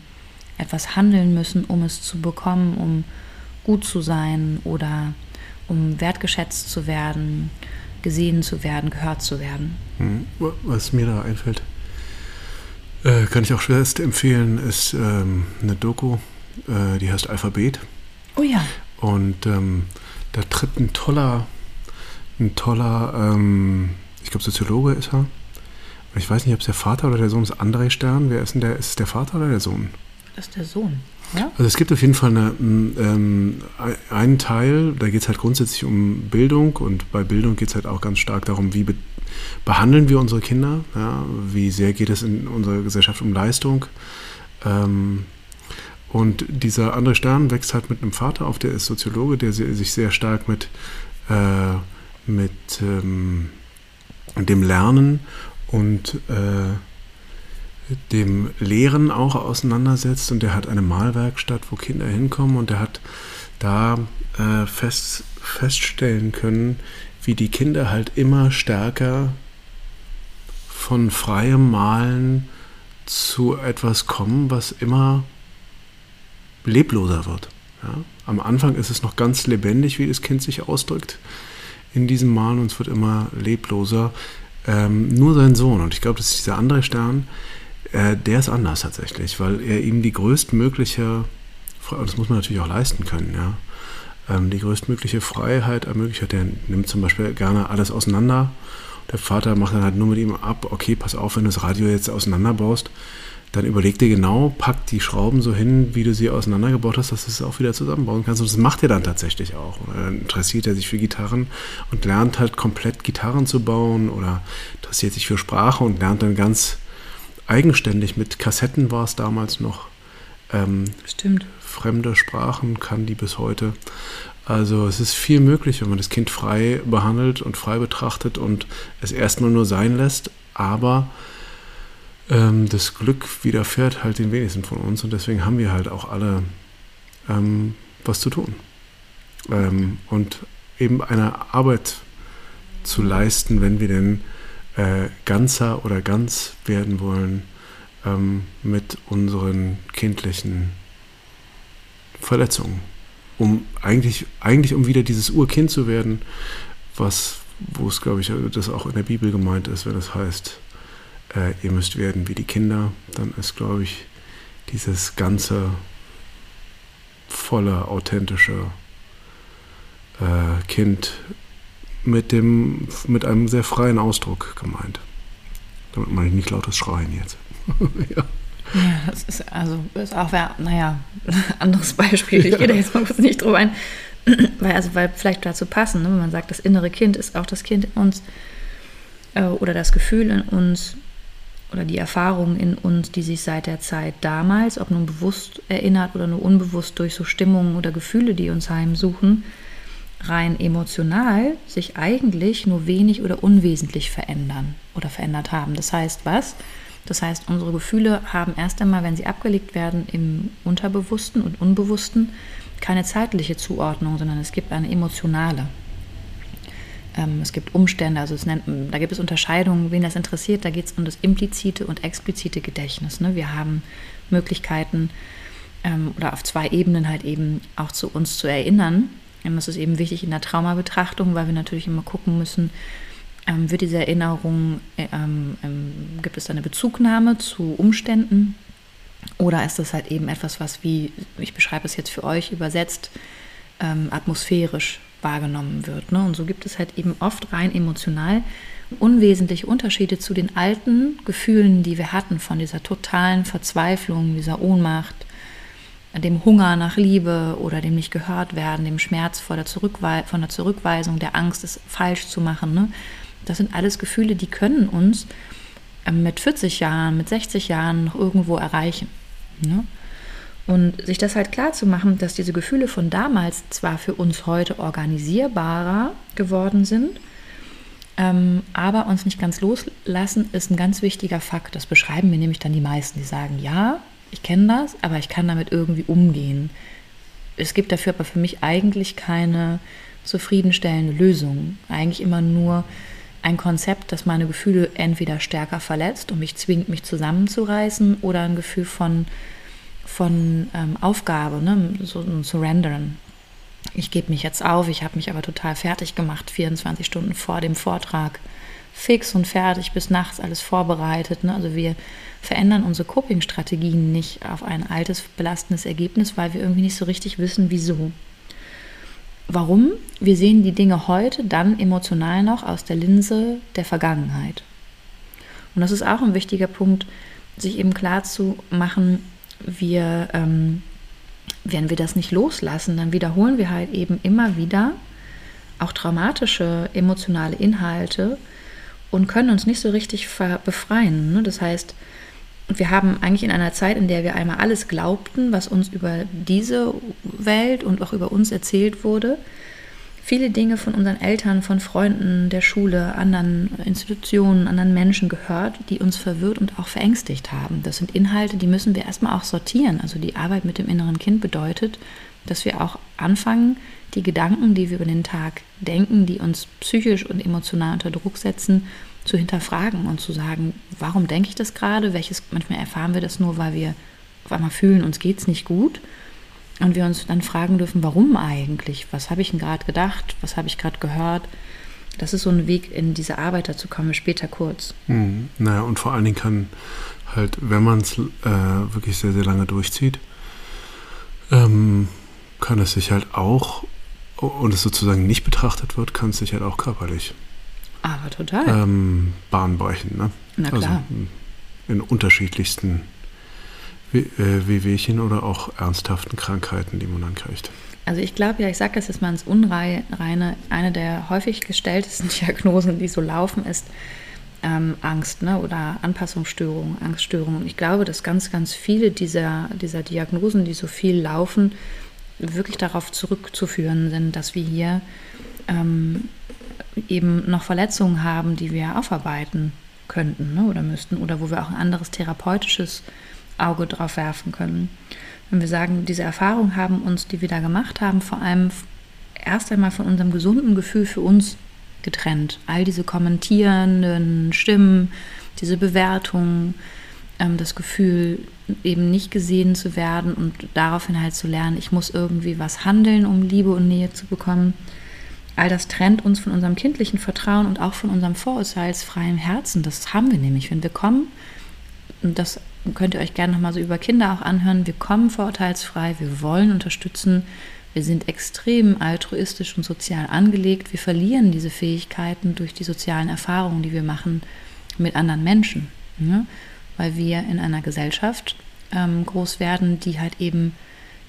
etwas handeln müssen, um es zu bekommen, um gut zu sein oder um wertgeschätzt zu werden, gesehen zu werden, gehört zu werden. Hm, was mir da einfällt, äh, kann ich auch schwerst empfehlen, ist ähm, eine Doku, äh, die heißt Alphabet. Oh ja. Und ähm, da tritt ein toller, ein toller, ähm, ich glaube Soziologe ist er. Ich weiß nicht, ob es der Vater oder der Sohn ist. André Stern. Wer ist denn der? Ist es der Vater oder der Sohn? Das ist der Sohn. Also es gibt auf jeden Fall eine, ähm, einen Teil, da geht es halt grundsätzlich um Bildung und bei Bildung geht es halt auch ganz stark darum, wie be behandeln wir unsere Kinder, ja? wie sehr geht es in unserer Gesellschaft um Leistung. Ähm, und dieser andere Stern wächst halt mit einem Vater auf, der ist Soziologe, der sich sehr stark mit, äh, mit ähm, dem Lernen und äh, dem Lehren auch auseinandersetzt und der hat eine Malwerkstatt, wo Kinder hinkommen und der hat da äh, fest, feststellen können, wie die Kinder halt immer stärker von freiem Malen zu etwas kommen, was immer lebloser wird. Ja? Am Anfang ist es noch ganz lebendig, wie das Kind sich ausdrückt in diesem Malen und es wird immer lebloser. Ähm, nur sein Sohn, und ich glaube, das ist dieser andere Stern, äh, der ist anders tatsächlich, weil er ihm die größtmögliche, das muss man natürlich auch leisten können, ja, ähm, die größtmögliche Freiheit ermöglicht hat. Der nimmt zum Beispiel gerne alles auseinander. Der Vater macht dann halt nur mit ihm ab, okay, pass auf, wenn du das Radio jetzt auseinanderbaust, dann überleg dir genau, pack die Schrauben so hin, wie du sie auseinandergebaut hast, dass du es auch wieder zusammenbauen kannst. Und das macht er dann tatsächlich auch. Oder dann interessiert er sich für Gitarren und lernt halt komplett Gitarren zu bauen oder interessiert sich für Sprache und lernt dann ganz eigenständig. Mit Kassetten war es damals noch. Ähm, Stimmt. Fremde Sprachen kann die bis heute. Also es ist viel möglich, wenn man das Kind frei behandelt und frei betrachtet und es erstmal nur sein lässt, aber ähm, das Glück widerfährt halt den wenigsten von uns und deswegen haben wir halt auch alle ähm, was zu tun. Ähm, und eben eine Arbeit zu leisten, wenn wir denn äh, ganzer oder ganz werden wollen ähm, mit unseren kindlichen Verletzungen. Um eigentlich, eigentlich um wieder dieses Urkind zu werden, was, wo es, glaube ich, das auch in der Bibel gemeint ist, wenn es heißt, äh, ihr müsst werden wie die Kinder, dann ist, glaube ich, dieses ganze volle, authentische äh, Kind mit, dem, mit einem sehr freien Ausdruck gemeint. Damit meine ich nicht lautes Schreien jetzt. ja. Ja, das ist also ist auch, naja, anderes Beispiel. Ich ja. gehe da jetzt mal kurz nicht drüber ein. Weil, also, weil vielleicht dazu passen, ne? wenn man sagt, das innere Kind ist auch das Kind in uns äh, oder das Gefühl in uns oder die Erfahrung in uns, die sich seit der Zeit damals, ob nun bewusst erinnert oder nur unbewusst durch so Stimmungen oder Gefühle, die uns heimsuchen, rein emotional sich eigentlich nur wenig oder unwesentlich verändern oder verändert haben. Das heißt was? Das heißt, unsere Gefühle haben erst einmal, wenn sie abgelegt werden im Unterbewussten und Unbewussten, keine zeitliche Zuordnung, sondern es gibt eine emotionale. Ähm, es gibt Umstände, also nennt, da gibt es Unterscheidungen, wen das interessiert. Da geht es um das implizite und explizite Gedächtnis. Ne? Wir haben Möglichkeiten ähm, oder auf zwei Ebenen halt eben auch zu uns zu erinnern. Ähm, das ist eben wichtig in der Traumabetrachtung, weil wir natürlich immer gucken müssen, ähm, wird diese Erinnerung, äh, ähm, ähm, gibt es da eine Bezugnahme zu Umständen oder ist das halt eben etwas, was wie, ich beschreibe es jetzt für euch übersetzt, ähm, atmosphärisch wahrgenommen wird. Ne? Und so gibt es halt eben oft rein emotional unwesentliche Unterschiede zu den alten Gefühlen, die wir hatten, von dieser totalen Verzweiflung, dieser Ohnmacht, dem Hunger nach Liebe oder dem nicht gehört werden, dem Schmerz vor der, Zurückwe von der Zurückweisung, der Angst, es falsch zu machen. Ne? Das sind alles Gefühle, die können uns ähm, mit 40 Jahren, mit 60 Jahren noch irgendwo erreichen. Ne? Und sich das halt klar zu machen, dass diese Gefühle von damals zwar für uns heute organisierbarer geworden sind, ähm, aber uns nicht ganz loslassen, ist ein ganz wichtiger Fakt. Das beschreiben mir nämlich dann die meisten, die sagen, ja, ich kenne das, aber ich kann damit irgendwie umgehen. Es gibt dafür aber für mich eigentlich keine zufriedenstellende Lösung. Eigentlich immer nur ein Konzept, das meine Gefühle entweder stärker verletzt und mich zwingt, mich zusammenzureißen, oder ein Gefühl von, von ähm, Aufgabe, ne? so ein Surrendern. Ich gebe mich jetzt auf, ich habe mich aber total fertig gemacht, 24 Stunden vor dem Vortrag fix und fertig, bis nachts alles vorbereitet. Ne? Also wir verändern unsere Coping-Strategien nicht auf ein altes, belastendes Ergebnis, weil wir irgendwie nicht so richtig wissen, wieso. Warum? Wir sehen die Dinge heute dann emotional noch aus der Linse der Vergangenheit. Und das ist auch ein wichtiger Punkt, sich eben klar zu machen, wir, ähm, wenn wir das nicht loslassen, dann wiederholen wir halt eben immer wieder auch traumatische emotionale Inhalte, und können uns nicht so richtig befreien. Ne? Das heißt, wir haben eigentlich in einer Zeit, in der wir einmal alles glaubten, was uns über diese Welt und auch über uns erzählt wurde, viele Dinge von unseren Eltern, von Freunden, der Schule, anderen Institutionen, anderen Menschen gehört, die uns verwirrt und auch verängstigt haben. Das sind Inhalte, die müssen wir erstmal auch sortieren. Also die Arbeit mit dem inneren Kind bedeutet, dass wir auch anfangen, die Gedanken, die wir über den Tag denken, die uns psychisch und emotional unter Druck setzen, zu hinterfragen und zu sagen, warum denke ich das gerade? Welches, manchmal erfahren wir das nur, weil wir auf einmal fühlen, uns geht es nicht gut. Und wir uns dann fragen dürfen, warum eigentlich? Was habe ich denn gerade gedacht? Was habe ich gerade gehört? Das ist so ein Weg in diese Arbeit, dazu kommen später kurz. Mhm. Naja, und vor allen Dingen kann halt, wenn man es äh, wirklich sehr, sehr lange durchzieht, ähm, kann es sich halt auch, und es sozusagen nicht betrachtet wird, kann es sich halt auch körperlich aber total. Ähm, Bahn brechen. Ne? Na also klar. Also in unterschiedlichsten Wehwehchen oder auch ernsthaften Krankheiten, die man dann kriegt. Also ich glaube ja, ich sage das jetzt mal ins Unreine, eine der häufig gestelltesten Diagnosen, die so laufen, ist ähm, Angst ne? oder Anpassungsstörungen, Angststörungen. Und ich glaube, dass ganz, ganz viele dieser, dieser Diagnosen, die so viel laufen, wirklich darauf zurückzuführen sind, dass wir hier ähm, eben noch Verletzungen haben, die wir aufarbeiten könnten ne, oder müssten oder wo wir auch ein anderes therapeutisches Auge drauf werfen können. Wenn wir sagen, diese Erfahrungen haben uns, die wir da gemacht haben, vor allem erst einmal von unserem gesunden Gefühl für uns getrennt. All diese kommentierenden Stimmen, diese Bewertungen, ähm, das Gefühl, eben nicht gesehen zu werden und daraufhin halt zu lernen, ich muss irgendwie was handeln, um Liebe und Nähe zu bekommen All das trennt uns von unserem kindlichen Vertrauen und auch von unserem vorurteilsfreien Herzen. Das haben wir nämlich, wenn wir kommen. Und das könnt ihr euch gerne nochmal so über Kinder auch anhören. Wir kommen vorurteilsfrei, wir wollen unterstützen, wir sind extrem altruistisch und sozial angelegt. Wir verlieren diese Fähigkeiten durch die sozialen Erfahrungen, die wir machen mit anderen Menschen. Ne? Weil wir in einer Gesellschaft ähm, groß werden, die halt eben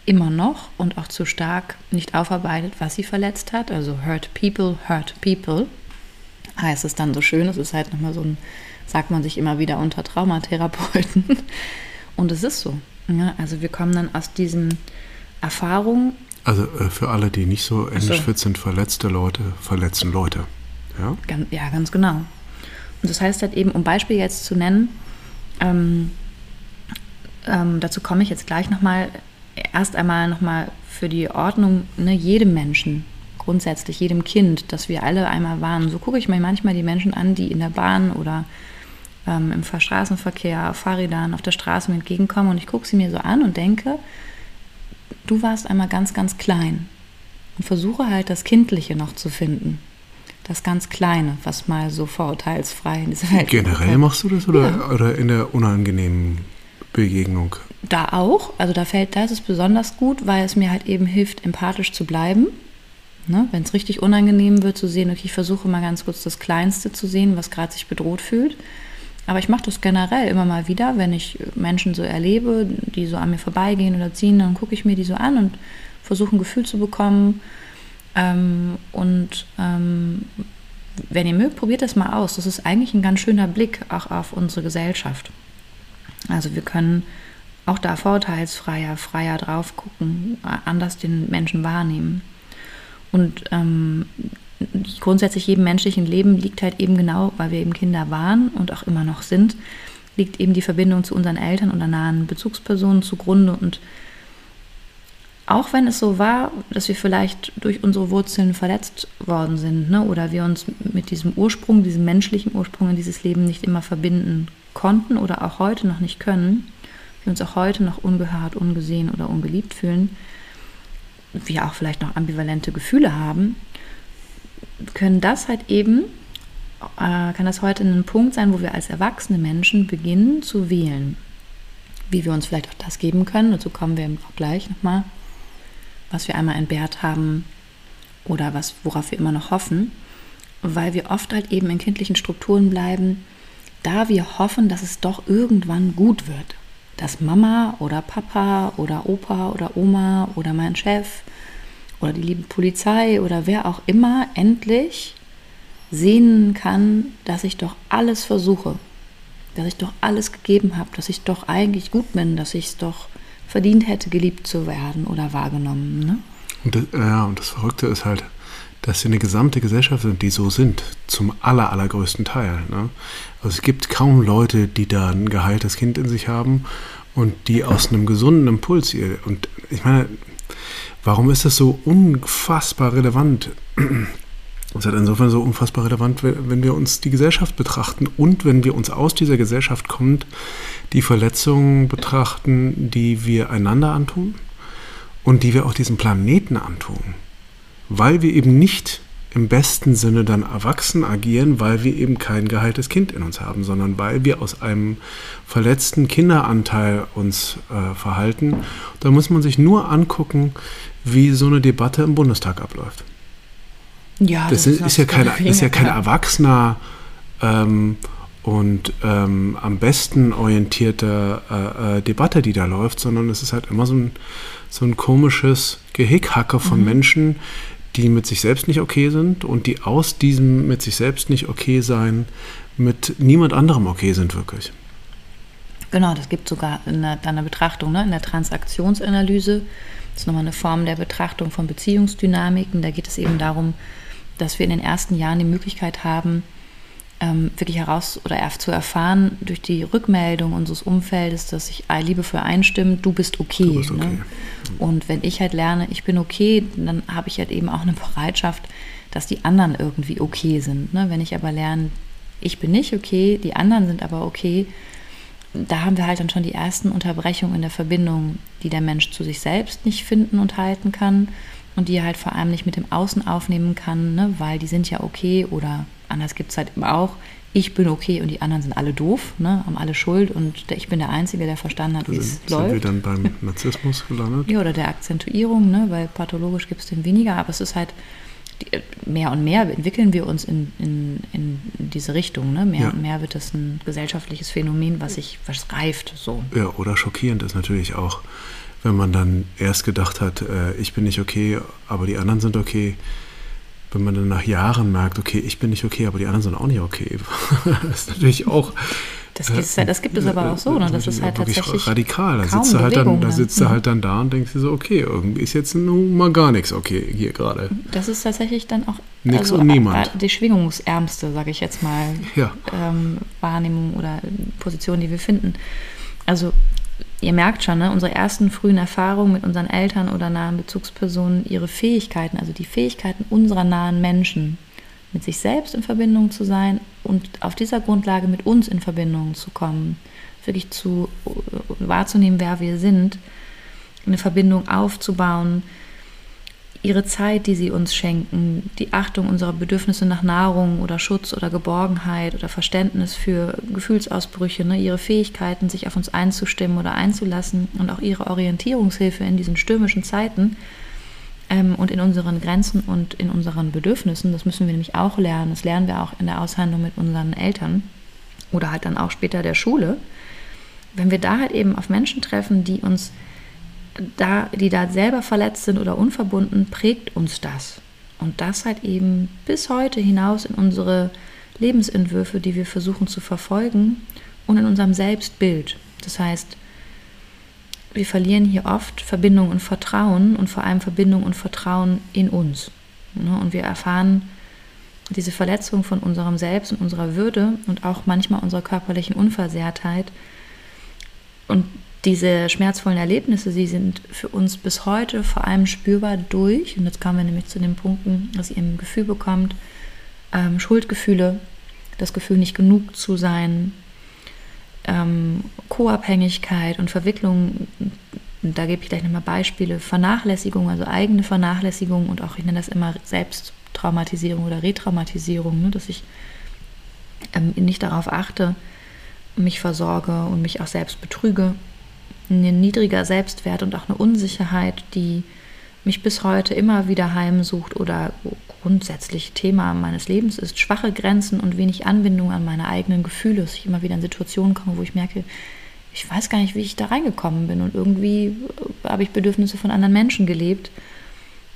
immer noch und auch zu stark nicht aufarbeitet, was sie verletzt hat. Also hurt people, hurt people. Heißt es dann so schön. Es ist halt nochmal so ein, sagt man sich immer wieder unter Traumatherapeuten. Und es ist so. Ja, also wir kommen dann aus diesen Erfahrungen. Also äh, für alle, die nicht so englisch fit sind, verletzte Leute verletzen Leute. Ja? Ganz, ja, ganz genau. Und das heißt halt eben, um Beispiel jetzt zu nennen, ähm, ähm, dazu komme ich jetzt gleich nochmal, erst einmal nochmal für die Ordnung, ne, jedem Menschen grundsätzlich jedem Kind, dass wir alle einmal warnen. So gucke ich mir manchmal die Menschen an, die in der Bahn oder ähm, im Straßenverkehr, auf Fahrrädern, auf der Straße mir entgegenkommen und ich gucke sie mir so an und denke, du warst einmal ganz, ganz klein und versuche halt das Kindliche noch zu finden. Das ganz Kleine, was mal so vorurteilsfrei in dieser Welt Generell machst du das oder, ja. oder in der unangenehmen Begegnung? Da auch. Also da fällt, da ist es besonders gut, weil es mir halt eben hilft, empathisch zu bleiben. Ne? Wenn es richtig unangenehm wird, zu sehen, okay, ich versuche mal ganz kurz das Kleinste zu sehen, was gerade sich bedroht fühlt. Aber ich mache das generell immer mal wieder, wenn ich Menschen so erlebe, die so an mir vorbeigehen oder ziehen, dann gucke ich mir die so an und versuche ein Gefühl zu bekommen. Ähm, und ähm, wenn ihr mögt, probiert das mal aus. Das ist eigentlich ein ganz schöner Blick auch auf unsere Gesellschaft. Also wir können auch da vorteilsfreier, freier drauf gucken, anders den Menschen wahrnehmen. Und ähm, grundsätzlich jedem menschlichen Leben liegt halt eben genau, weil wir eben Kinder waren und auch immer noch sind, liegt eben die Verbindung zu unseren Eltern oder nahen Bezugspersonen zugrunde. Und auch wenn es so war, dass wir vielleicht durch unsere Wurzeln verletzt worden sind ne, oder wir uns mit diesem Ursprung, diesem menschlichen Ursprung in dieses Leben nicht immer verbinden konnten oder auch heute noch nicht können, wir uns auch heute noch ungehört, ungesehen oder ungeliebt fühlen, wir auch vielleicht noch ambivalente Gefühle haben, können das halt eben, äh, kann das heute ein Punkt sein, wo wir als erwachsene Menschen beginnen zu wählen. Wie wir uns vielleicht auch das geben können, dazu kommen wir auch gleich nochmal, was wir einmal entbehrt haben oder was, worauf wir immer noch hoffen, weil wir oft halt eben in kindlichen Strukturen bleiben, da wir hoffen, dass es doch irgendwann gut wird. Dass Mama oder Papa oder Opa oder Oma oder mein Chef oder die liebe Polizei oder wer auch immer endlich sehen kann, dass ich doch alles versuche, dass ich doch alles gegeben habe, dass ich doch eigentlich gut bin, dass ich es doch verdient hätte, geliebt zu werden oder wahrgenommen. Ne? Und das, ja, und das Verrückte ist halt, dass wir eine gesamte Gesellschaft sind, die so sind, zum aller, allergrößten Teil. Ne? Also es gibt kaum Leute, die da ein geheiltes Kind in sich haben und die aus einem gesunden Impuls, und ich meine, Warum ist das so unfassbar relevant? Das ist insofern so unfassbar relevant, wenn wir uns die Gesellschaft betrachten und wenn wir uns aus dieser Gesellschaft kommend die Verletzungen betrachten, die wir einander antun und die wir auch diesem Planeten antun. Weil wir eben nicht im besten Sinne dann erwachsen agieren, weil wir eben kein geheiltes Kind in uns haben, sondern weil wir aus einem verletzten Kinderanteil uns äh, verhalten. Da muss man sich nur angucken, wie so eine Debatte im Bundestag abläuft. Ja, das, das ist, ist, ja kein, ist ja kein Erwachsener ähm, und ähm, am besten orientierte äh, äh, Debatte, die da läuft, sondern es ist halt immer so ein, so ein komisches Gehickhacke von mhm. Menschen, die mit sich selbst nicht okay sind und die aus diesem mit sich selbst nicht okay sein mit niemand anderem okay sind wirklich. Genau, das gibt sogar in der, in der Betrachtung, ne, in der Transaktionsanalyse das ist nochmal eine Form der Betrachtung von Beziehungsdynamiken. Da geht es eben darum, dass wir in den ersten Jahren die Möglichkeit haben, ähm, wirklich heraus oder zu erfahren durch die Rückmeldung unseres Umfeldes, dass sich liebevoll einstimmt, du bist okay. Du bist okay. Ne? Und wenn ich halt lerne, ich bin okay, dann habe ich halt eben auch eine Bereitschaft, dass die anderen irgendwie okay sind. Ne? Wenn ich aber lerne, ich bin nicht okay, die anderen sind aber okay, da haben wir halt dann schon die ersten Unterbrechungen in der Verbindung, die der Mensch zu sich selbst nicht finden und halten kann und die er halt vor allem nicht mit dem Außen aufnehmen kann, ne? weil die sind ja okay oder anders gibt es halt immer auch, ich bin okay und die anderen sind alle doof, ne? haben alle Schuld und ich bin der Einzige, der verstanden hat, wie es läuft. Sind wir dann beim Narzissmus gelandet? Ja, oder der Akzentuierung, ne? weil pathologisch gibt es den weniger, aber es ist halt mehr und mehr entwickeln wir uns in, in, in diese Richtung. Ne? Mehr ja. und mehr wird das ein gesellschaftliches Phänomen, was sich was reift. So. Ja, oder schockierend ist natürlich auch, wenn man dann erst gedacht hat, äh, ich bin nicht okay, aber die anderen sind okay. Wenn man dann nach Jahren merkt, okay, ich bin nicht okay, aber die anderen sind auch nicht okay. das ist natürlich auch das, ist, das gibt es aber auch so, ne? das ist halt tatsächlich radikal. Da sitzt, du halt, dann, da sitzt du halt dann da und denkst dir so, okay, irgendwie ist jetzt nun mal gar nichts okay hier gerade. Das ist tatsächlich dann auch Nix also, und niemand. die schwingungsärmste, sage ich jetzt mal, ja. ähm, Wahrnehmung oder Position, die wir finden. Also ihr merkt schon, ne, unsere ersten frühen Erfahrungen mit unseren Eltern oder nahen Bezugspersonen, ihre Fähigkeiten, also die Fähigkeiten unserer nahen Menschen, mit sich selbst in Verbindung zu sein und auf dieser Grundlage mit uns in Verbindung zu kommen, wirklich zu wahrzunehmen, wer wir sind, eine Verbindung aufzubauen, ihre Zeit, die sie uns schenken, die Achtung unserer Bedürfnisse nach Nahrung oder Schutz oder Geborgenheit oder Verständnis für Gefühlsausbrüche, ne, ihre Fähigkeiten, sich auf uns einzustimmen oder einzulassen und auch ihre Orientierungshilfe in diesen stürmischen Zeiten ähm, und in unseren Grenzen und in unseren Bedürfnissen. Das müssen wir nämlich auch lernen. Das lernen wir auch in der Aushandlung mit unseren Eltern oder halt dann auch später der Schule. Wenn wir da halt eben auf Menschen treffen, die uns da, die da selber verletzt sind oder unverbunden, prägt uns das. Und das halt eben bis heute hinaus in unsere Lebensentwürfe, die wir versuchen zu verfolgen und in unserem Selbstbild. Das heißt, wir verlieren hier oft Verbindung und Vertrauen und vor allem Verbindung und Vertrauen in uns. Ne? Und wir erfahren diese Verletzung von unserem Selbst und unserer Würde und auch manchmal unserer körperlichen Unversehrtheit. Und diese schmerzvollen Erlebnisse, sie sind für uns bis heute vor allem spürbar durch, und jetzt kommen wir nämlich zu den Punkten, dass ihr ein Gefühl bekommt, ähm, Schuldgefühle, das Gefühl nicht genug zu sein, ähm, Co-Abhängigkeit und Verwicklung, da gebe ich gleich nochmal Beispiele, Vernachlässigung, also eigene Vernachlässigung und auch, ich nenne das immer Selbsttraumatisierung oder Retraumatisierung, ne, dass ich ähm, nicht darauf achte, mich versorge und mich auch selbst betrüge ein niedriger Selbstwert und auch eine Unsicherheit, die mich bis heute immer wieder heimsucht oder grundsätzlich Thema meines Lebens ist, schwache Grenzen und wenig Anbindung an meine eigenen Gefühle, dass ich immer wieder in Situationen komme, wo ich merke, ich weiß gar nicht, wie ich da reingekommen bin und irgendwie habe ich Bedürfnisse von anderen Menschen gelebt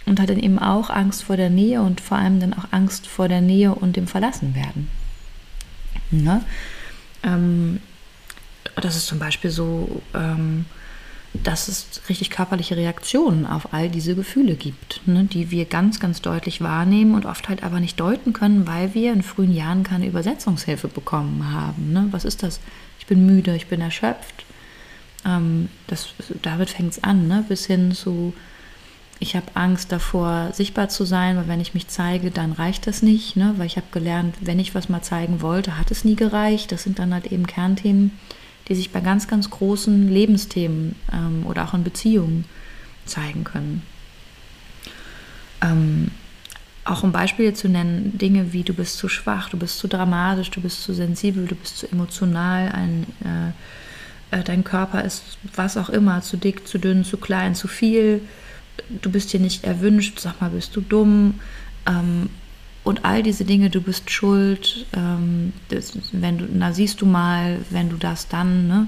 und hatte eben auch Angst vor der Nähe und vor allem dann auch Angst vor der Nähe und dem Verlassenwerden. Ne? Ähm, das ist zum Beispiel so, ähm, dass es richtig körperliche Reaktionen auf all diese Gefühle gibt, ne, die wir ganz, ganz deutlich wahrnehmen und oft halt aber nicht deuten können, weil wir in frühen Jahren keine Übersetzungshilfe bekommen haben. Ne? Was ist das? Ich bin müde, ich bin erschöpft. Ähm, das, damit fängt es an, ne? bis hin zu, ich habe Angst davor, sichtbar zu sein, weil wenn ich mich zeige, dann reicht das nicht, ne? weil ich habe gelernt, wenn ich was mal zeigen wollte, hat es nie gereicht. Das sind dann halt eben Kernthemen die sich bei ganz, ganz großen Lebensthemen ähm, oder auch in Beziehungen zeigen können. Ähm, auch um Beispiele zu nennen, Dinge wie du bist zu schwach, du bist zu dramatisch, du bist zu sensibel, du bist zu emotional, ein, äh, äh, dein Körper ist was auch immer, zu dick, zu dünn, zu klein, zu viel, du bist hier nicht erwünscht, sag mal, bist du dumm, ähm, und all diese Dinge, du bist schuld, ähm, das, wenn du, na siehst du mal, wenn du das dann, ne?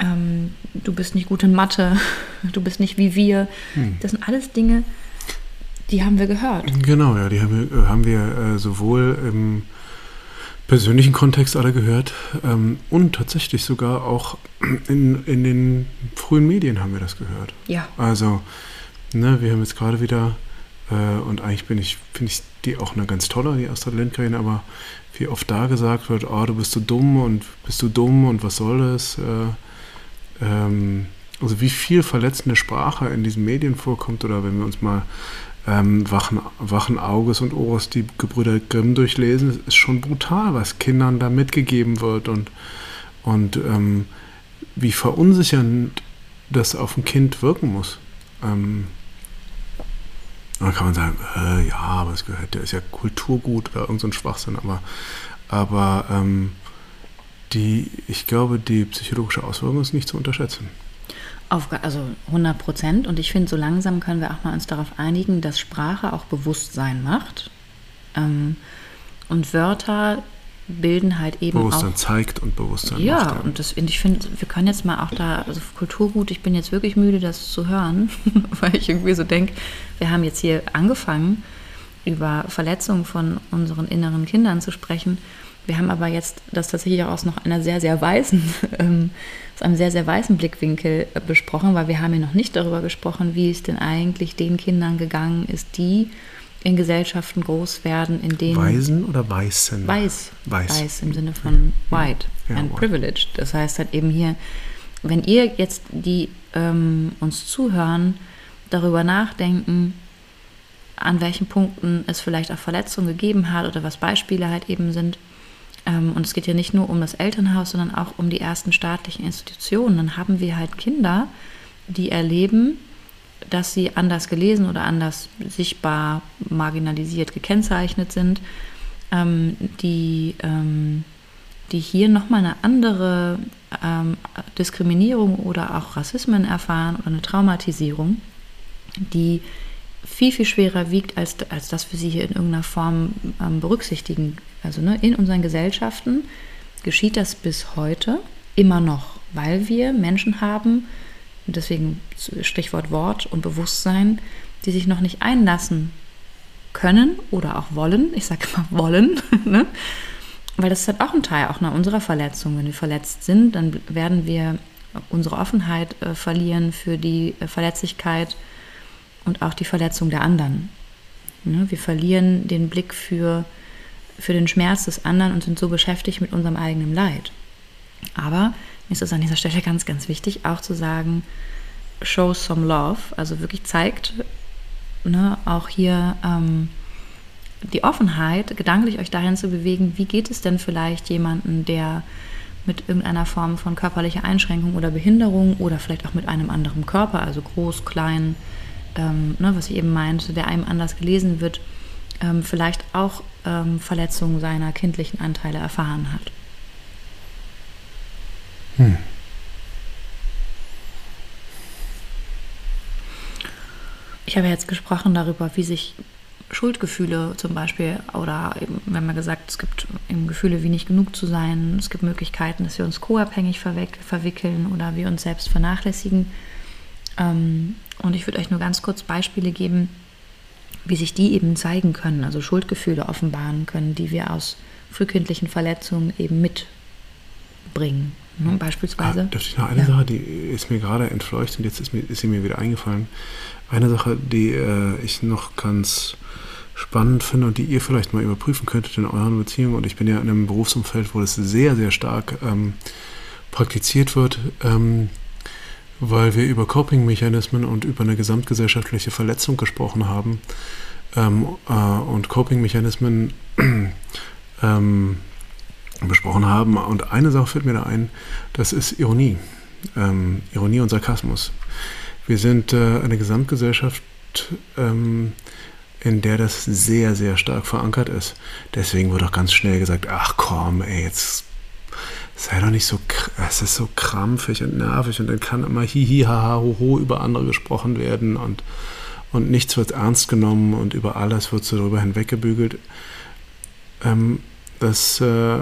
Ähm, du bist nicht gut in Mathe, du bist nicht wie wir. Hm. Das sind alles Dinge, die haben wir gehört. Genau, ja, die haben wir, äh, haben wir äh, sowohl im persönlichen Kontext alle gehört ähm, und tatsächlich sogar auch in, in den frühen Medien haben wir das gehört. Ja. Also, ne, wir haben jetzt gerade wieder und eigentlich bin ich, finde ich die auch eine ganz tolle, die Astrid Lindgren, aber wie oft da gesagt wird, oh, du bist so dumm und bist du dumm und was soll das? Äh, ähm, also wie viel verletzende Sprache in diesen Medien vorkommt oder wenn wir uns mal ähm, wachen, wachen Auges und Ohres die Gebrüder Grimm durchlesen, ist schon brutal, was Kindern da mitgegeben wird und, und ähm, wie verunsichernd das auf ein Kind wirken muss. Ähm, dann kann man sagen, äh, ja, aber es gehört, der ist ja Kulturgut oder irgendein so Schwachsinn, aber, aber ähm, die, ich glaube, die psychologische Auswirkung ist nicht zu unterschätzen. Auf, also 100 Prozent. Und ich finde, so langsam können wir auch mal uns darauf einigen, dass Sprache auch Bewusstsein macht. Ähm, und Wörter bilden halt eben Bewusstsein auch, zeigt und Bewusstsein ja, macht. Ja, und das, ich finde, wir können jetzt mal auch da, also Kulturgut, ich bin jetzt wirklich müde, das zu hören, weil ich irgendwie so denke, wir haben jetzt hier angefangen, über Verletzungen von unseren inneren Kindern zu sprechen. Wir haben aber jetzt das tatsächlich auch aus noch einer sehr, sehr weißen, ähm, aus einem sehr, sehr weißen Blickwinkel äh, besprochen, weil wir haben ja noch nicht darüber gesprochen, wie es denn eigentlich den Kindern gegangen ist, die in Gesellschaften groß werden, in denen. Weisen oder Weißen? Weiß. Weiß. Weiß im Sinne von white ja, and white. privileged. Das heißt halt eben hier wenn ihr jetzt, die ähm, uns zuhören, darüber nachdenken, an welchen Punkten es vielleicht auch Verletzungen gegeben hat oder was Beispiele halt eben sind. Ähm, und es geht ja nicht nur um das Elternhaus, sondern auch um die ersten staatlichen Institutionen. Dann haben wir halt Kinder, die erleben, dass sie anders gelesen oder anders sichtbar marginalisiert gekennzeichnet sind, ähm, die, ähm, die hier nochmal eine andere ähm, Diskriminierung oder auch Rassismen erfahren oder eine Traumatisierung, die viel, viel schwerer wiegt, als, als dass wir sie hier in irgendeiner Form ähm, berücksichtigen. Also ne, in unseren Gesellschaften geschieht das bis heute immer noch, weil wir Menschen haben, deswegen Stichwort Wort und Bewusstsein, die sich noch nicht einlassen können oder auch wollen. Ich sage immer wollen, ne? weil das ist halt auch ein Teil auch unserer Verletzung. Wenn wir verletzt sind, dann werden wir unsere Offenheit äh, verlieren für die äh, Verletzlichkeit und auch die Verletzung der anderen. Ne? Wir verlieren den Blick für, für den Schmerz des anderen und sind so beschäftigt mit unserem eigenen Leid. Aber ist es an dieser Stelle ganz, ganz wichtig, auch zu sagen, show some love, also wirklich zeigt ne, auch hier ähm, die Offenheit, gedanklich euch dahin zu bewegen, wie geht es denn vielleicht jemanden, der mit irgendeiner Form von körperlicher Einschränkung oder Behinderung oder vielleicht auch mit einem anderen Körper, also groß, klein, ähm, ne, was ich eben meinte, der einem anders gelesen wird, ähm, vielleicht auch ähm, Verletzungen seiner kindlichen Anteile erfahren hat. Hm. Ich habe jetzt gesprochen darüber, wie sich Schuldgefühle zum Beispiel oder eben, wenn man gesagt, es gibt eben Gefühle wie nicht genug zu sein, es gibt Möglichkeiten, dass wir uns co-abhängig verwickeln oder wir uns selbst vernachlässigen. Ähm, und ich würde euch nur ganz kurz Beispiele geben, wie sich die eben zeigen können, also Schuldgefühle offenbaren können, die wir aus frühkindlichen Verletzungen eben mitbringen. Ne, beispielsweise. Ah, dürfte ich noch eine ja. Sache, die ist mir gerade entfleucht und jetzt ist, mir, ist sie mir wieder eingefallen. Eine Sache, die äh, ich noch ganz spannend finde und die ihr vielleicht mal überprüfen könntet in euren Beziehungen. Und ich bin ja in einem Berufsumfeld, wo das sehr, sehr stark ähm, praktiziert wird. Ähm, weil wir über Coping-Mechanismen und über eine gesamtgesellschaftliche Verletzung gesprochen haben. Ähm, äh, und Coping-Mechanismen ähm, besprochen haben. Und eine Sache fällt mir da ein, das ist Ironie. Ähm, Ironie und Sarkasmus. Wir sind äh, eine Gesamtgesellschaft, ähm, in der das sehr, sehr stark verankert ist. Deswegen wurde auch ganz schnell gesagt, ach komm, ey, jetzt sei doch nicht so, es ist so krampfig und nervig und dann kann immer hihi, haha, hoho über andere gesprochen werden und, und nichts wird ernst genommen und über alles wird so darüber hinweggebügelt. Ähm, das äh,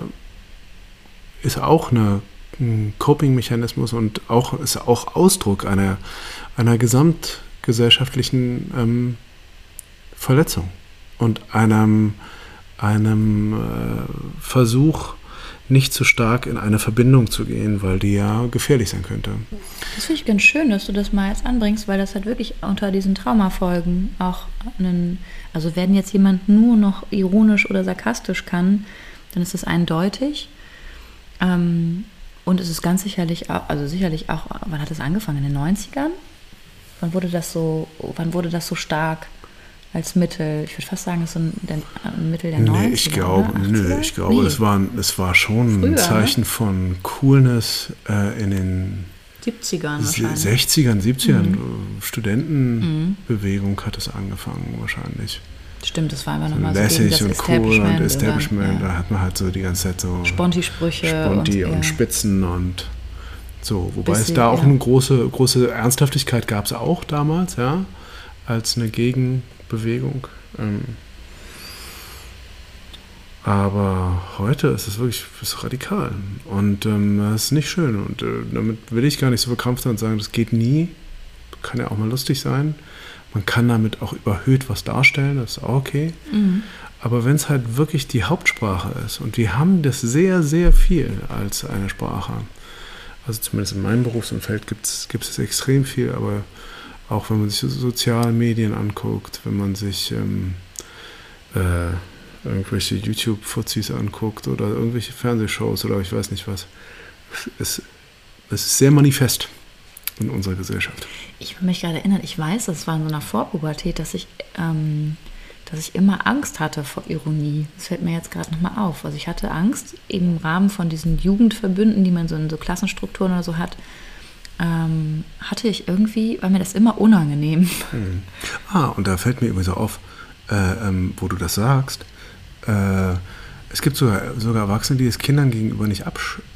ist auch eine, ein Coping-Mechanismus und auch, ist auch Ausdruck einer, einer gesamtgesellschaftlichen ähm, Verletzung und einem, einem äh, Versuch, nicht zu stark in eine Verbindung zu gehen, weil die ja gefährlich sein könnte. Das finde ich ganz schön, dass du das mal jetzt anbringst, weil das halt wirklich unter diesen Traumafolgen auch einen, also wenn jetzt jemand nur noch ironisch oder sarkastisch kann, dann ist das eindeutig. Ähm, und es ist ganz sicherlich auch, also sicherlich auch, wann hat das angefangen? In den 90ern? Wann wurde das so, wann wurde das so stark? als Mittel. Ich würde fast sagen, es ist ein, ein Mittel der nee, 90er. Ich glaube, nö, ich glaube, nee. es, war, es war schon Früher, ein ne? Zeichen ne? von Coolness äh, in den 70ern 60ern, 70ern. Mhm. Studentenbewegung hat es angefangen wahrscheinlich. Stimmt, das war einfach nochmal so lässig so und cool und Establishment. Oder, ja. Da hat man halt so die ganze Zeit so Sponti-Sprüche Sponti und, und, Spitzen und so. Wobei Bisschen, es da auch ja. eine große, große Ernsthaftigkeit gab es auch damals, ja, als eine Gegen Bewegung. Ähm, aber heute ist es wirklich ist radikal und ähm, das ist nicht schön. Und äh, damit will ich gar nicht so verkrampft sein und sagen, das geht nie. Kann ja auch mal lustig sein. Man kann damit auch überhöht was darstellen, das ist auch okay. Mhm. Aber wenn es halt wirklich die Hauptsprache ist, und wir haben das sehr, sehr viel als eine Sprache, also zumindest in meinem Berufsumfeld gibt es extrem viel, aber auch wenn man sich soziale Medien anguckt, wenn man sich ähm, äh, irgendwelche YouTube-Fuzis anguckt oder irgendwelche Fernsehshows oder ich weiß nicht was. Es, es ist sehr manifest in unserer Gesellschaft. Ich will mich gerade erinnern, ich weiß, das war in so einer Vorpubertät, dass ich, ähm, dass ich immer Angst hatte vor Ironie. Das fällt mir jetzt gerade nochmal auf. Also ich hatte Angst im Rahmen von diesen Jugendverbünden, die man so in so Klassenstrukturen oder so hat, ähm, hatte ich irgendwie, war mir das immer unangenehm. Mhm. Ah, und da fällt mir übrigens auch auf, äh, ähm, wo du das sagst, äh, es gibt sogar, sogar Erwachsene, die es Kindern gegenüber nicht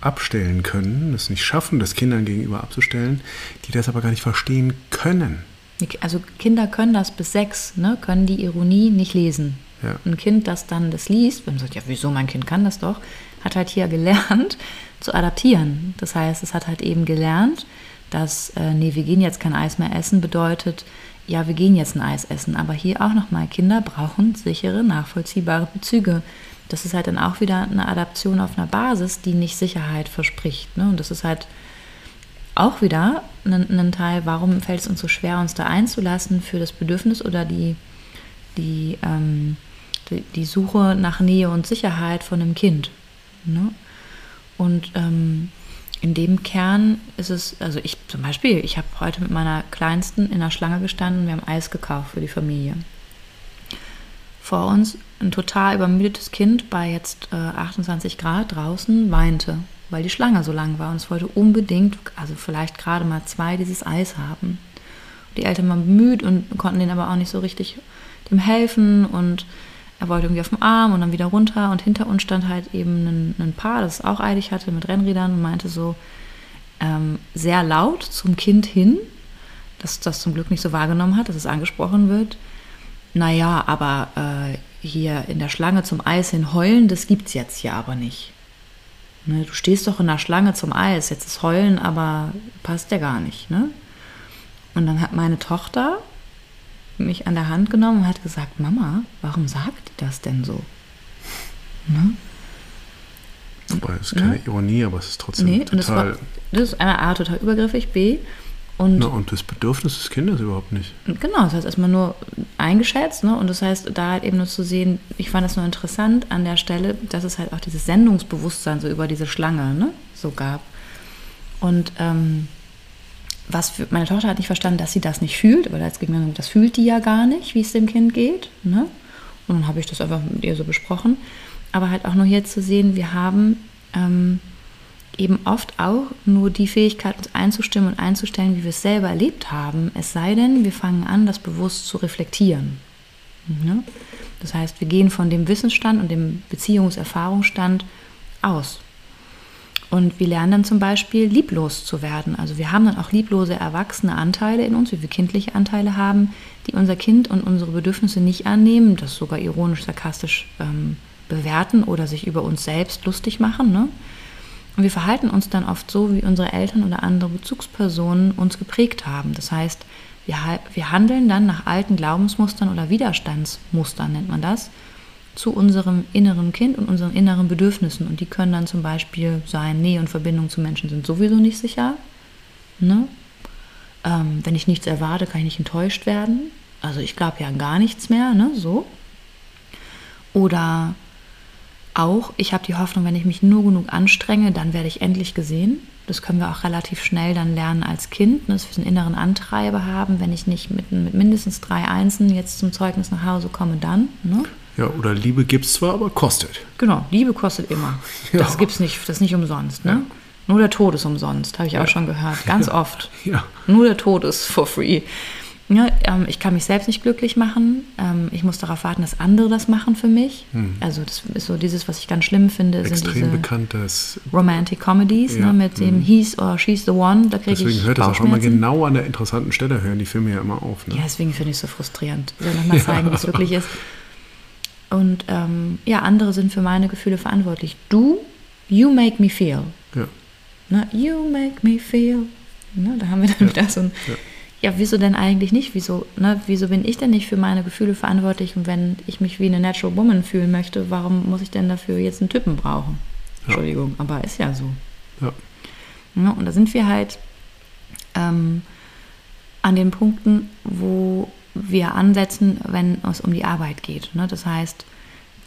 abstellen können, es nicht schaffen, das Kindern gegenüber abzustellen, die das aber gar nicht verstehen können. Also Kinder können das bis sechs, ne, können die Ironie nicht lesen. Ja. Ein Kind, das dann das liest, wenn man sagt, ja, wieso, mein Kind kann das doch, hat halt hier gelernt zu adaptieren. Das heißt, es hat halt eben gelernt, dass, äh, nee, wir gehen jetzt kein Eis mehr essen, bedeutet, ja, wir gehen jetzt ein Eis essen. Aber hier auch nochmal, Kinder brauchen sichere, nachvollziehbare Bezüge das ist halt dann auch wieder eine Adaption auf einer Basis, die nicht Sicherheit verspricht. Ne? Und das ist halt auch wieder ein, ein, Teil, warum fällt es uns so schwer, uns da einzulassen für das Bedürfnis oder die, die, ähm, die, die, Suche nach Nähe und Sicherheit von einem Kind. Ne? Und ähm, in dem Kern ist es, also ich zum Beispiel, ich habe heute mit meiner Kleinsten in der Schlange gestanden, wir haben Eis gekauft für die Familie vor uns ein total übermüdetes Kind bei jetzt äh, 28 Grad draußen weinte, weil die Schlange so lang war. Und es wollte unbedingt, also vielleicht gerade mal zwei, dieses Eis haben. Die Eltern waren bemüht und konnten denen aber auch nicht so richtig dem helfen. Und er wollte irgendwie auf dem Arm und dann wieder runter. Und hinter uns stand halt eben ein, ein Paar, das es auch eilig hatte mit Rennrädern und meinte so ähm, sehr laut zum Kind hin, das das zum Glück nicht so wahrgenommen hat, dass es angesprochen wird. Naja, aber äh, hier in der Schlange zum Eis hin heulen, das gibt's jetzt hier aber nicht. Ne, du stehst doch in der Schlange zum Eis, jetzt ist heulen, aber passt ja gar nicht. Ne? Und dann hat meine Tochter mich an der Hand genommen und hat gesagt, Mama, warum sagt die das denn so? Ne? Wobei, es ist keine ja. Ironie, aber es ist trotzdem nee, total... Das, war, das ist einmal A, total übergriffig, B, und, Na, und das Bedürfnis des Kindes überhaupt nicht. Genau, das heißt erstmal nur eingeschätzt. Ne? Und das heißt, da halt eben nur zu sehen, ich fand es nur interessant an der Stelle, dass es halt auch dieses Sendungsbewusstsein so über diese Schlange ne? so gab. Und ähm, was für, meine Tochter hat nicht verstanden, dass sie das nicht fühlt, aber als dann, das fühlt die ja gar nicht, wie es dem Kind geht. Ne? Und dann habe ich das einfach mit ihr so besprochen. Aber halt auch nur hier zu sehen, wir haben ähm, eben oft auch nur die Fähigkeit, uns einzustimmen und einzustellen, wie wir es selber erlebt haben. Es sei denn, wir fangen an, das bewusst zu reflektieren. Ne? Das heißt, wir gehen von dem Wissensstand und dem Beziehungserfahrungsstand aus. Und wir lernen dann zum Beispiel lieblos zu werden. Also wir haben dann auch lieblose erwachsene Anteile in uns, wie wir kindliche Anteile haben, die unser Kind und unsere Bedürfnisse nicht annehmen, das sogar ironisch, sarkastisch ähm, bewerten oder sich über uns selbst lustig machen. Ne? Und wir verhalten uns dann oft so, wie unsere Eltern oder andere Bezugspersonen uns geprägt haben. Das heißt, wir, wir handeln dann nach alten Glaubensmustern oder Widerstandsmustern, nennt man das, zu unserem inneren Kind und unseren inneren Bedürfnissen. Und die können dann zum Beispiel sein, Nähe und Verbindung zu Menschen sind sowieso nicht sicher. Ne? Ähm, wenn ich nichts erwarte, kann ich nicht enttäuscht werden. Also ich glaube ja gar nichts mehr, ne? so. Oder auch, ich habe die Hoffnung, wenn ich mich nur genug anstrenge, dann werde ich endlich gesehen. Das können wir auch relativ schnell dann lernen als Kind, ne, dass wir einen inneren Antreiber haben. Wenn ich nicht mit, mit mindestens drei Einsen jetzt zum Zeugnis nach Hause komme, dann. Ne? Ja, oder Liebe gibt es zwar, aber kostet. Genau, Liebe kostet immer. Ja. Das gibt's nicht, das ist nicht umsonst. Ne? Ja. Nur der Tod ist umsonst, habe ich ja. auch schon gehört, ganz oft. Ja. Nur der Tod ist for free. Ja, ähm, ich kann mich selbst nicht glücklich machen. Ähm, ich muss darauf warten, dass andere das machen für mich. Hm. Also das ist so dieses, was ich ganz schlimm finde, Extrem sind diese bekanntes Romantic Comedies ja. ne, mit dem hm. He's or She's the One. Da deswegen ich hört das auch immer genau an der interessanten Stelle, hören die Filme ja immer auf. Ne? Ja, deswegen finde ich es so frustrierend. Ich will nochmal zeigen, ja. wie es wirklich ist. Und ähm, ja, andere sind für meine Gefühle verantwortlich. Du, you make me feel. Ja. Ne, you make me feel. Ne, da haben wir dann wieder so ein ja, wieso denn eigentlich nicht? Wieso, ne, wieso bin ich denn nicht für meine Gefühle verantwortlich? Und wenn ich mich wie eine Natural Woman fühlen möchte, warum muss ich denn dafür jetzt einen Typen brauchen? Entschuldigung, ja. aber ist ja so. Ja. ja. Und da sind wir halt ähm, an den Punkten, wo wir ansetzen, wenn es um die Arbeit geht. Ne? Das heißt,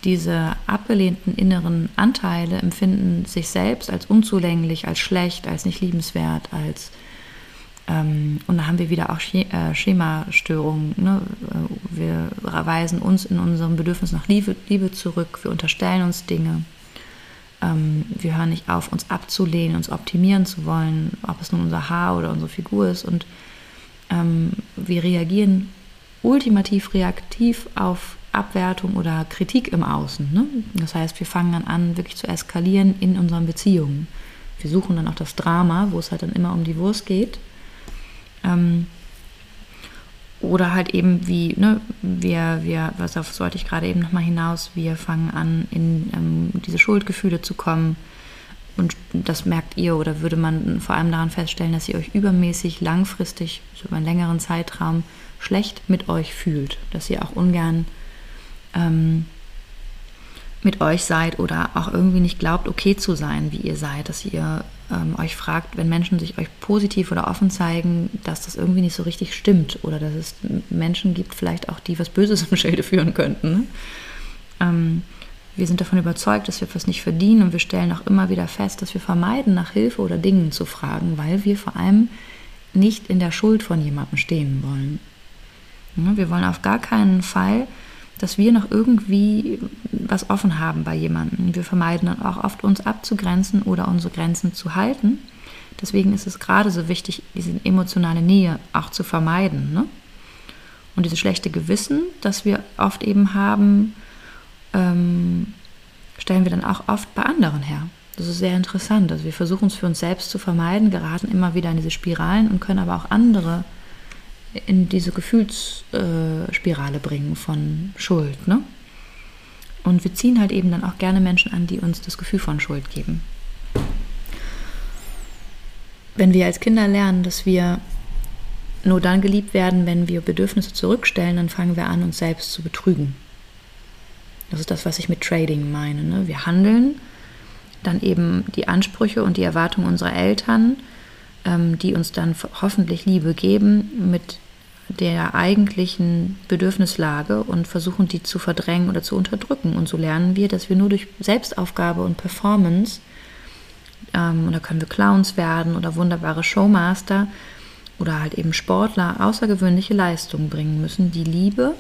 diese abgelehnten inneren Anteile empfinden sich selbst als unzulänglich, als schlecht, als nicht liebenswert, als ähm, und da haben wir wieder auch äh, Schemastörungen. Ne? Äh, wir weisen uns in unserem Bedürfnis nach Liebe, Liebe zurück, wir unterstellen uns Dinge. Ähm, wir hören nicht auf, uns abzulehnen, uns optimieren zu wollen, ob es nun unser Haar oder unsere Figur ist. Und ähm, wir reagieren ultimativ reaktiv auf Abwertung oder Kritik im Außen. Ne? Das heißt, wir fangen dann an, wirklich zu eskalieren in unseren Beziehungen. Wir suchen dann auch das Drama, wo es halt dann immer um die Wurst geht. Ähm, oder halt eben wie, ne, wir, wir, was auf sollte ich gerade eben nochmal hinaus, wir fangen an, in ähm, diese Schuldgefühle zu kommen. Und das merkt ihr oder würde man vor allem daran feststellen, dass ihr euch übermäßig langfristig, so über einen längeren Zeitraum, schlecht mit euch fühlt. Dass ihr auch ungern ähm, mit euch seid oder auch irgendwie nicht glaubt, okay zu sein, wie ihr seid, dass ihr ähm, euch fragt, wenn Menschen sich euch positiv oder offen zeigen, dass das irgendwie nicht so richtig stimmt oder dass es Menschen gibt, vielleicht auch die was Böses im Schilde führen könnten. Ne? Ähm, wir sind davon überzeugt, dass wir etwas nicht verdienen und wir stellen auch immer wieder fest, dass wir vermeiden, nach Hilfe oder Dingen zu fragen, weil wir vor allem nicht in der Schuld von jemandem stehen wollen. Ja, wir wollen auf gar keinen Fall dass wir noch irgendwie was offen haben bei jemandem. Wir vermeiden dann auch oft, uns abzugrenzen oder unsere Grenzen zu halten. Deswegen ist es gerade so wichtig, diese emotionale Nähe auch zu vermeiden. Ne? Und dieses schlechte Gewissen, das wir oft eben haben, ähm, stellen wir dann auch oft bei anderen her. Das ist sehr interessant. Also wir versuchen es für uns selbst zu vermeiden, geraten immer wieder in diese Spiralen und können aber auch andere in diese Gefühlsspirale bringen von Schuld. Ne? Und wir ziehen halt eben dann auch gerne Menschen an, die uns das Gefühl von Schuld geben. Wenn wir als Kinder lernen, dass wir nur dann geliebt werden, wenn wir Bedürfnisse zurückstellen, dann fangen wir an, uns selbst zu betrügen. Das ist das, was ich mit Trading meine. Ne? Wir handeln dann eben die Ansprüche und die Erwartungen unserer Eltern die uns dann hoffentlich Liebe geben, mit der eigentlichen Bedürfnislage und versuchen, die zu verdrängen oder zu unterdrücken. Und so lernen wir, dass wir nur durch Selbstaufgabe und Performance, ähm, und da können wir Clowns werden oder wunderbare Showmaster oder halt eben Sportler, außergewöhnliche Leistungen bringen müssen, die Liebe,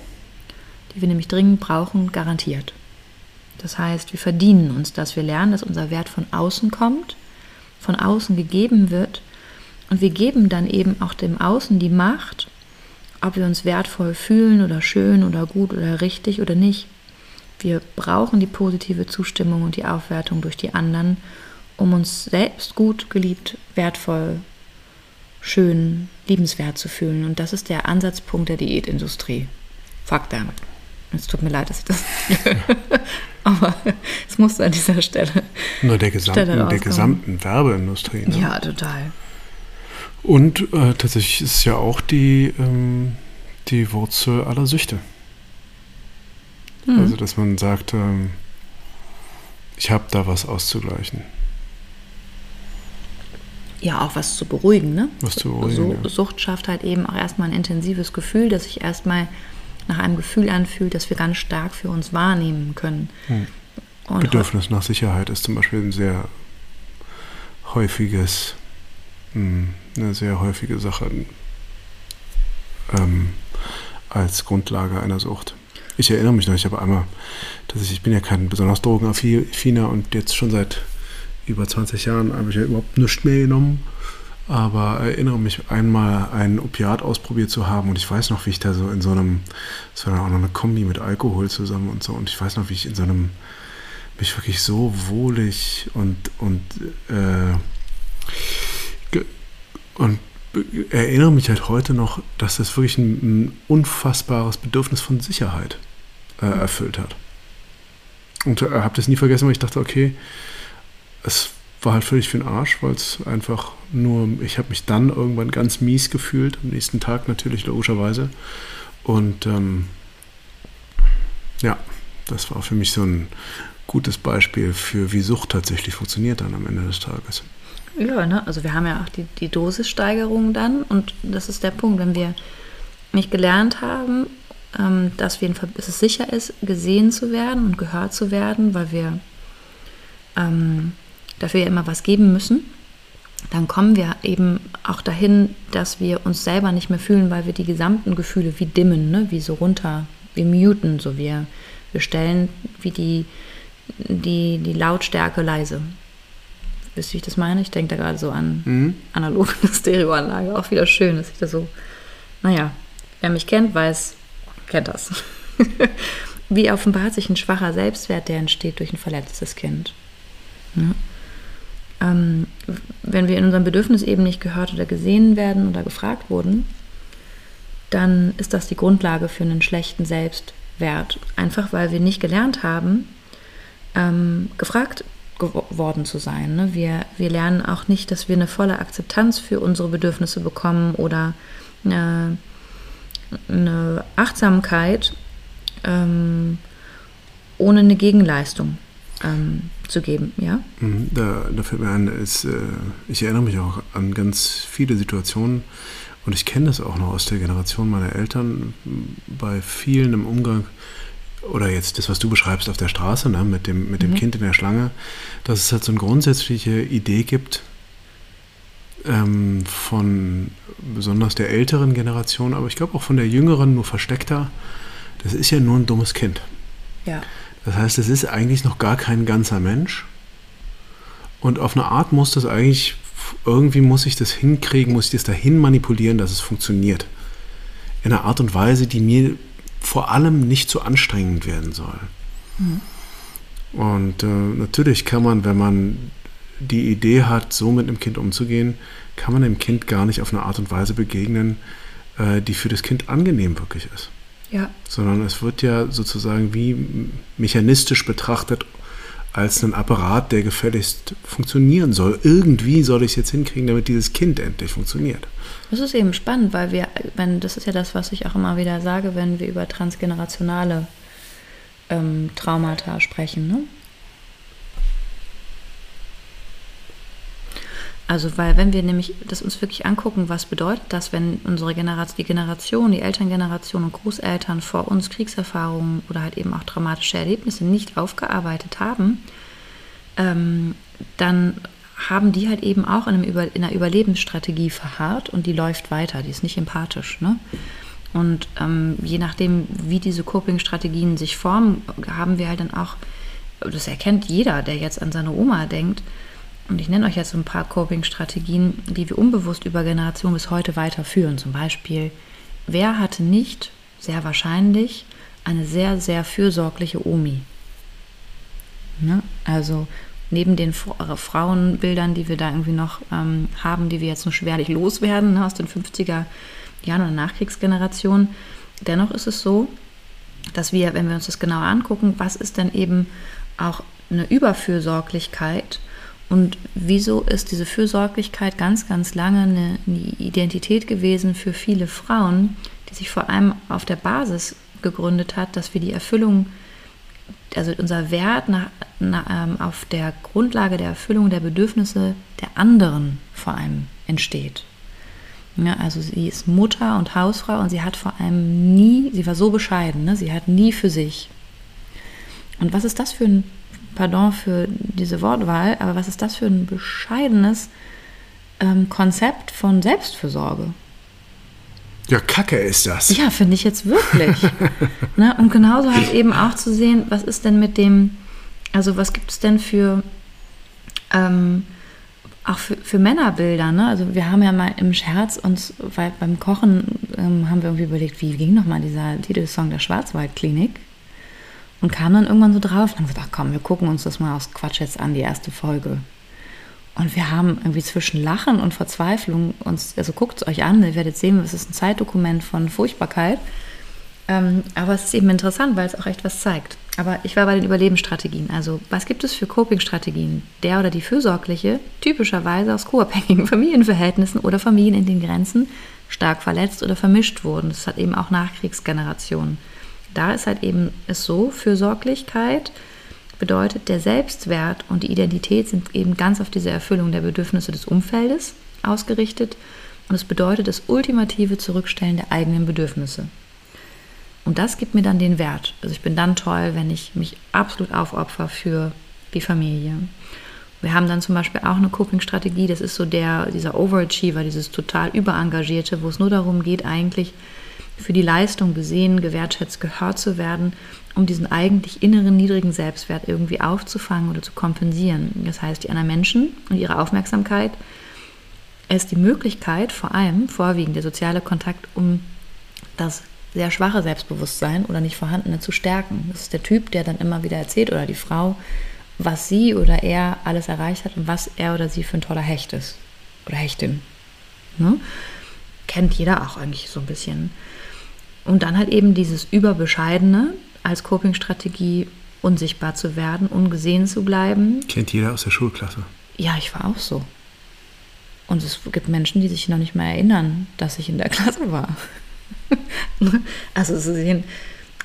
die wir nämlich dringend brauchen, garantiert. Das heißt, wir verdienen uns das. Wir lernen, dass unser Wert von außen kommt, von außen gegeben wird und wir geben dann eben auch dem Außen die Macht, ob wir uns wertvoll fühlen oder schön oder gut oder richtig oder nicht. Wir brauchen die positive Zustimmung und die Aufwertung durch die anderen, um uns selbst gut, geliebt, wertvoll, schön, liebenswert zu fühlen. Und das ist der Ansatzpunkt der Diätindustrie. Fuck them. Es tut mir leid, dass ich das. Aber es musste an dieser Stelle. Nur der gesamten, der gesamten Werbeindustrie. Ne? Ja, total. Und äh, tatsächlich ist es ja auch die, ähm, die Wurzel aller Süchte. Mhm. Also, dass man sagt, ähm, ich habe da was auszugleichen. Ja, auch was zu beruhigen, ne? Was zu beruhigen. So, ja. Sucht schafft halt eben auch erstmal ein intensives Gefühl, das sich erstmal nach einem Gefühl anfühlt, das wir ganz stark für uns wahrnehmen können. Hm. Bedürfnis nach Sicherheit ist zum Beispiel ein sehr häufiges eine sehr häufige Sache ähm, als Grundlage einer Sucht. Ich erinnere mich noch, ich habe einmal, dass ich, ich bin ja kein besonders drogenaffiner und jetzt schon seit über 20 Jahren habe ich ja überhaupt nichts mehr genommen. Aber erinnere mich einmal ein Opiat ausprobiert zu haben und ich weiß noch, wie ich da so in so einem, es war dann auch noch eine Kombi mit Alkohol zusammen und so und ich weiß noch, wie ich in so einem, mich wirklich so wohlig und, und äh, und erinnere mich halt heute noch, dass das wirklich ein, ein unfassbares Bedürfnis von Sicherheit äh, erfüllt hat. Und äh, habe das nie vergessen, weil ich dachte, okay, es war halt völlig für den Arsch, weil es einfach nur, ich habe mich dann irgendwann ganz mies gefühlt, am nächsten Tag natürlich logischerweise. Und ähm, ja, das war für mich so ein gutes Beispiel für, wie Sucht tatsächlich funktioniert dann am Ende des Tages. Ja, ne? also wir haben ja auch die, die Dosissteigerung dann und das ist der Punkt, wenn wir nicht gelernt haben, ähm, dass, wir, dass es sicher ist, gesehen zu werden und gehört zu werden, weil wir ähm, dafür ja immer was geben müssen, dann kommen wir eben auch dahin, dass wir uns selber nicht mehr fühlen, weil wir die gesamten Gefühle wie dimmen, ne? wie so runter, wie muten, so wir, wir stellen wie die, die, die Lautstärke leise. Wisst ihr, wie ich das meine? Ich denke da gerade so an mhm. analoge Stereoanlage. Auch wieder schön, dass ich da so, naja, wer mich kennt, weiß, kennt das. wie offenbart sich ein schwacher Selbstwert, der entsteht durch ein verletztes Kind. Ja? Ähm, wenn wir in unserem Bedürfnis eben nicht gehört oder gesehen werden oder gefragt wurden, dann ist das die Grundlage für einen schlechten Selbstwert. Einfach weil wir nicht gelernt haben, ähm, gefragt geworden zu sein. Ne? Wir, wir lernen auch nicht, dass wir eine volle Akzeptanz für unsere Bedürfnisse bekommen oder eine, eine Achtsamkeit ähm, ohne eine Gegenleistung ähm, zu geben, ja? Mhm, da, da fällt mir ein, ist, äh, ich erinnere mich auch an ganz viele Situationen und ich kenne das auch noch aus der Generation meiner Eltern, bei vielen im Umgang oder jetzt das, was du beschreibst auf der Straße, ne, mit dem, mit dem mhm. Kind in der Schlange, dass es halt so eine grundsätzliche Idee gibt ähm, von besonders der älteren Generation, aber ich glaube auch von der jüngeren, nur versteckter, das ist ja nur ein dummes Kind. Ja. Das heißt, es ist eigentlich noch gar kein ganzer Mensch. Und auf eine Art muss das eigentlich, irgendwie muss ich das hinkriegen, muss ich das dahin manipulieren, dass es funktioniert. In einer Art und Weise, die mir vor allem nicht zu anstrengend werden soll. Mhm. Und äh, natürlich kann man, wenn man die Idee hat, so mit einem Kind umzugehen, kann man dem Kind gar nicht auf eine Art und Weise begegnen, äh, die für das Kind angenehm wirklich ist. Ja. Sondern es wird ja sozusagen wie mechanistisch betrachtet als ein Apparat, der gefälligst funktionieren soll. Irgendwie soll ich es jetzt hinkriegen, damit dieses Kind endlich funktioniert. Das ist eben spannend, weil wir, wenn, das ist ja das, was ich auch immer wieder sage, wenn wir über transgenerationale ähm, Traumata sprechen. Ne? Also, weil wenn wir nämlich das uns wirklich angucken, was bedeutet das, wenn unsere Generation, die Generation, die Elterngeneration und Großeltern vor uns Kriegserfahrungen oder halt eben auch traumatische Erlebnisse nicht aufgearbeitet haben, ähm, dann haben die halt eben auch in, einem Über, in einer Überlebensstrategie verharrt und die läuft weiter, die ist nicht empathisch. Ne? Und ähm, je nachdem, wie diese Coping-Strategien sich formen, haben wir halt dann auch, das erkennt jeder, der jetzt an seine Oma denkt, und ich nenne euch jetzt ein paar Coping-Strategien, die wir unbewusst über Generationen bis heute weiterführen. Zum Beispiel, wer hatte nicht, sehr wahrscheinlich, eine sehr, sehr fürsorgliche Omi? Ne? Also neben den äh, Frauenbildern, die wir da irgendwie noch ähm, haben, die wir jetzt nur schwerlich loswerden ne, aus den 50er Jahren oder Nachkriegsgenerationen, dennoch ist es so, dass wir, wenn wir uns das genauer angucken, was ist denn eben auch eine Überfürsorglichkeit und wieso ist diese Fürsorglichkeit ganz, ganz lange eine, eine Identität gewesen für viele Frauen, die sich vor allem auf der Basis gegründet hat, dass wir die Erfüllung, also unser Wert nach, nach, ähm, auf der Grundlage der Erfüllung der Bedürfnisse der anderen vor allem entsteht. Ja, also sie ist Mutter und Hausfrau und sie hat vor allem nie, sie war so bescheiden, ne? sie hat nie für sich. Und was ist das für ein pardon für diese Wortwahl, aber was ist das für ein bescheidenes ähm, Konzept von Selbstfürsorge? Ja, Kacke ist das. Ja, finde ich jetzt wirklich. ne? Und genauso halt eben auch zu sehen, was ist denn mit dem, also was gibt es denn für, ähm, auch für, für Männerbilder, ne? Also wir haben ja mal im Scherz uns, weil beim Kochen ähm, haben wir irgendwie überlegt, wie ging nochmal dieser Titelsong der Schwarzwaldklinik? Und kam dann irgendwann so drauf und haben gesagt, ach komm, wir gucken uns das mal aus Quatsch jetzt an, die erste Folge. Und wir haben irgendwie zwischen Lachen und Verzweiflung uns, also guckt es euch an, ihr werdet sehen, es ist ein Zeitdokument von Furchtbarkeit. Ähm, aber es ist eben interessant, weil es auch echt was zeigt. Aber ich war bei den Überlebensstrategien. Also, was gibt es für Coping-Strategien? Der oder die Fürsorgliche, typischerweise aus co-abhängigen Familienverhältnissen oder Familien, in den Grenzen stark verletzt oder vermischt wurden. Das hat eben auch Nachkriegsgenerationen da ist halt eben es so, Fürsorglichkeit bedeutet, der Selbstwert und die Identität sind eben ganz auf diese Erfüllung der Bedürfnisse des Umfeldes ausgerichtet und es bedeutet das ultimative Zurückstellen der eigenen Bedürfnisse. Und das gibt mir dann den Wert. Also ich bin dann toll, wenn ich mich absolut aufopfer für die Familie. Wir haben dann zum Beispiel auch eine Coping-Strategie, das ist so der, dieser Overachiever, dieses total überengagierte, wo es nur darum geht, eigentlich für die Leistung gesehen, gewertschätzt, gehört zu werden, um diesen eigentlich inneren niedrigen Selbstwert irgendwie aufzufangen oder zu kompensieren. Das heißt, die anderen Menschen und ihre Aufmerksamkeit ist die Möglichkeit, vor allem vorwiegend der soziale Kontakt, um das sehr schwache Selbstbewusstsein oder nicht vorhandene zu stärken. Das ist der Typ, der dann immer wieder erzählt oder die Frau, was sie oder er alles erreicht hat und was er oder sie für ein toller Hecht ist oder Hechtin. Ne? Kennt jeder auch eigentlich so ein bisschen. Und dann halt eben dieses Überbescheidene als Coping-Strategie, unsichtbar zu werden, ungesehen zu bleiben. Kennt jeder aus der Schulklasse. Ja, ich war auch so. Und es gibt Menschen, die sich noch nicht mal erinnern, dass ich in der Klasse war. also zu sehen,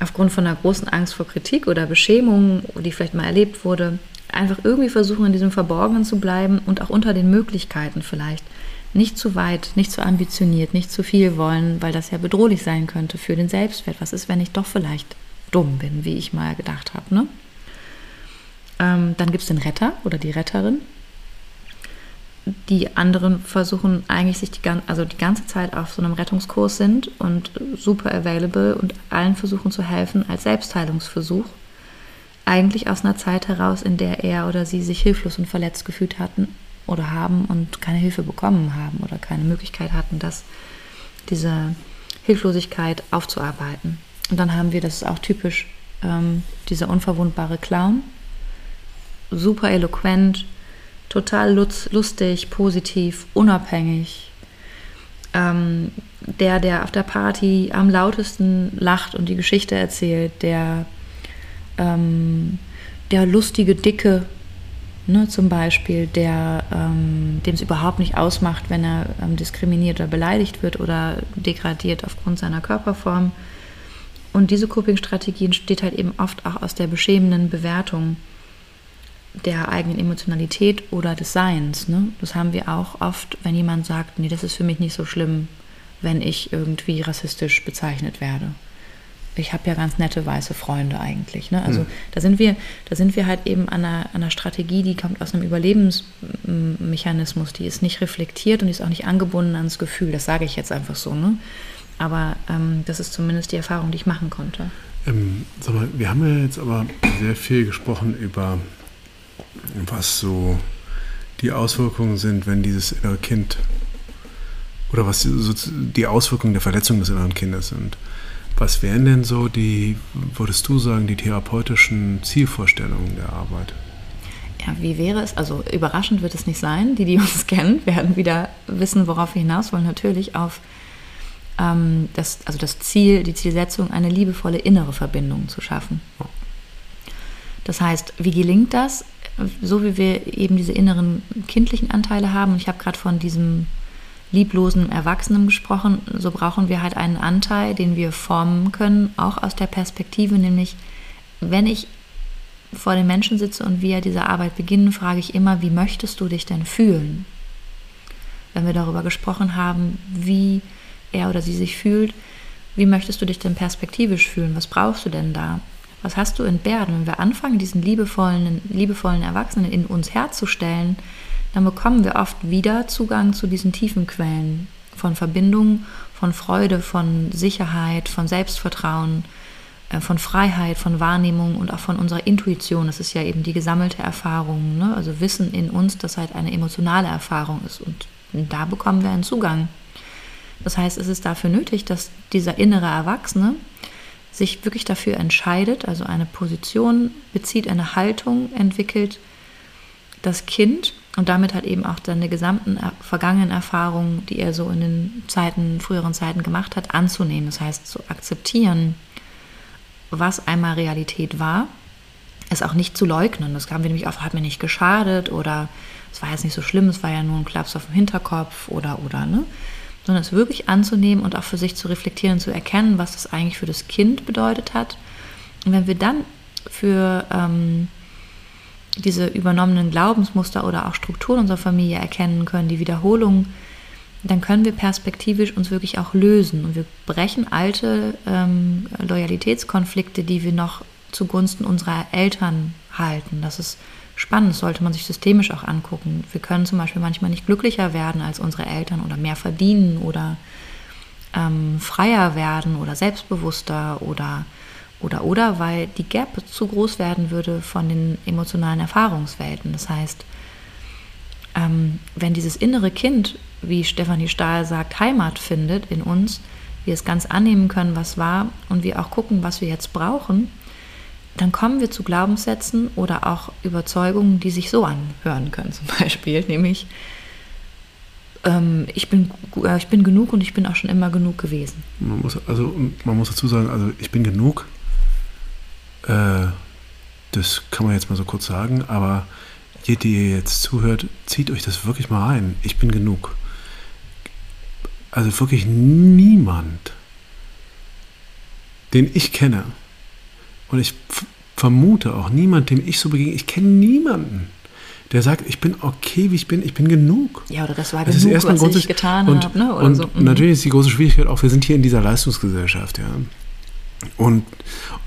aufgrund von einer großen Angst vor Kritik oder Beschämung, die vielleicht mal erlebt wurde, einfach irgendwie versuchen, in diesem Verborgenen zu bleiben und auch unter den Möglichkeiten vielleicht. Nicht zu weit, nicht zu ambitioniert, nicht zu viel wollen, weil das ja bedrohlich sein könnte für den Selbstwert. Was ist, wenn ich doch vielleicht dumm bin, wie ich mal gedacht habe? Ne? Ähm, dann gibt es den Retter oder die Retterin, die anderen versuchen eigentlich sich die, also die ganze Zeit auf so einem Rettungskurs sind und super available und allen versuchen zu helfen als Selbstheilungsversuch. Eigentlich aus einer Zeit heraus, in der er oder sie sich hilflos und verletzt gefühlt hatten oder haben und keine Hilfe bekommen haben oder keine Möglichkeit hatten, das, diese Hilflosigkeit aufzuarbeiten. Und dann haben wir, das ist auch typisch, ähm, dieser unverwundbare Clown, super eloquent, total lustig, positiv, unabhängig. Ähm, der, der auf der Party am lautesten lacht und die Geschichte erzählt, der, ähm, der lustige Dicke, ne, zum Beispiel, der, ähm, dem es überhaupt nicht ausmacht, wenn er ähm, diskriminiert oder beleidigt wird oder degradiert aufgrund seiner Körperform. Und diese Coping-Strategie entsteht halt eben oft auch aus der beschämenden Bewertung der eigenen Emotionalität oder des Seins. Ne? Das haben wir auch oft, wenn jemand sagt, nee, das ist für mich nicht so schlimm, wenn ich irgendwie rassistisch bezeichnet werde. Ich habe ja ganz nette weiße Freunde eigentlich. Ne? Also mhm. da sind wir, da sind wir halt eben an einer, an einer Strategie, die kommt aus einem Überlebensmechanismus, die ist nicht reflektiert und die ist auch nicht angebunden ans Gefühl. Das sage ich jetzt einfach so. Ne? Aber ähm, das ist zumindest die Erfahrung, die ich machen konnte. Ähm, sag mal, wir haben ja jetzt aber sehr viel gesprochen über was so die Auswirkungen sind, wenn dieses innere Kind oder was die Auswirkungen der Verletzung des inneren Kindes sind. Was wären denn so die, würdest du sagen, die therapeutischen Zielvorstellungen der Arbeit? Ja, wie wäre es? Also überraschend wird es nicht sein. Die, die uns kennen, werden wieder wissen, worauf wir hinaus wollen. Natürlich auf ähm, das, also das Ziel, die Zielsetzung, eine liebevolle innere Verbindung zu schaffen. Das heißt, wie gelingt das? so wie wir eben diese inneren kindlichen Anteile haben, und ich habe gerade von diesem lieblosen Erwachsenen gesprochen, so brauchen wir halt einen Anteil, den wir formen können, auch aus der Perspektive, nämlich wenn ich vor den Menschen sitze und wir diese Arbeit beginnen, frage ich immer, wie möchtest du dich denn fühlen? Wenn wir darüber gesprochen haben, wie er oder sie sich fühlt, wie möchtest du dich denn perspektivisch fühlen? Was brauchst du denn da? Was hast du entbehrt? wenn wir anfangen, diesen liebevollen, liebevollen Erwachsenen in uns herzustellen, dann bekommen wir oft wieder Zugang zu diesen tiefen Quellen von Verbindung, von Freude, von Sicherheit, von Selbstvertrauen, äh, von Freiheit, von Wahrnehmung und auch von unserer Intuition. Das ist ja eben die gesammelte Erfahrung, ne? also Wissen in uns, das halt eine emotionale Erfahrung ist. Und da bekommen wir einen Zugang. Das heißt, es ist dafür nötig, dass dieser innere Erwachsene sich wirklich dafür entscheidet, also eine Position bezieht, eine Haltung entwickelt, das Kind und damit halt eben auch seine gesamten vergangenen Erfahrungen, die er so in den Zeiten, früheren Zeiten gemacht hat, anzunehmen. Das heißt, zu akzeptieren, was einmal Realität war, es auch nicht zu leugnen. Das haben wir nämlich oft, hat mir nicht geschadet oder es war jetzt nicht so schlimm, es war ja nur ein Klaps auf dem Hinterkopf oder, oder, ne? sondern es wirklich anzunehmen und auch für sich zu reflektieren zu erkennen, was das eigentlich für das Kind bedeutet hat. Und wenn wir dann für ähm, diese übernommenen Glaubensmuster oder auch Strukturen unserer Familie erkennen können, die Wiederholung dann können wir perspektivisch uns wirklich auch lösen und wir brechen alte ähm, Loyalitätskonflikte, die wir noch zugunsten unserer Eltern halten. Das ist spannend, sollte man sich systemisch auch angucken. Wir können zum Beispiel manchmal nicht glücklicher werden als unsere Eltern oder mehr verdienen oder ähm, freier werden oder selbstbewusster oder oder oder, weil die Gap zu groß werden würde von den emotionalen Erfahrungswelten. Das heißt, ähm, wenn dieses innere Kind, wie Stefanie Stahl sagt, Heimat findet in uns, wir es ganz annehmen können, was war und wir auch gucken, was wir jetzt brauchen, dann kommen wir zu Glaubenssätzen oder auch Überzeugungen, die sich so anhören können, zum Beispiel, nämlich ähm, ich, bin, äh, ich bin genug und ich bin auch schon immer genug gewesen. Man muss, also, man muss dazu sagen, also ich bin genug, äh, das kann man jetzt mal so kurz sagen, aber ihr, die ihr jetzt zuhört, zieht euch das wirklich mal rein. Ich bin genug. Also wirklich niemand, den ich kenne, und ich vermute auch niemand, dem ich so begegne, ich kenne niemanden, der sagt, ich bin okay, wie ich bin, ich bin genug. Ja, oder das war das genug, was ich getan habe. Ne? und so. mhm. natürlich ist die große Schwierigkeit auch, wir sind hier in dieser Leistungsgesellschaft. Ja. Und,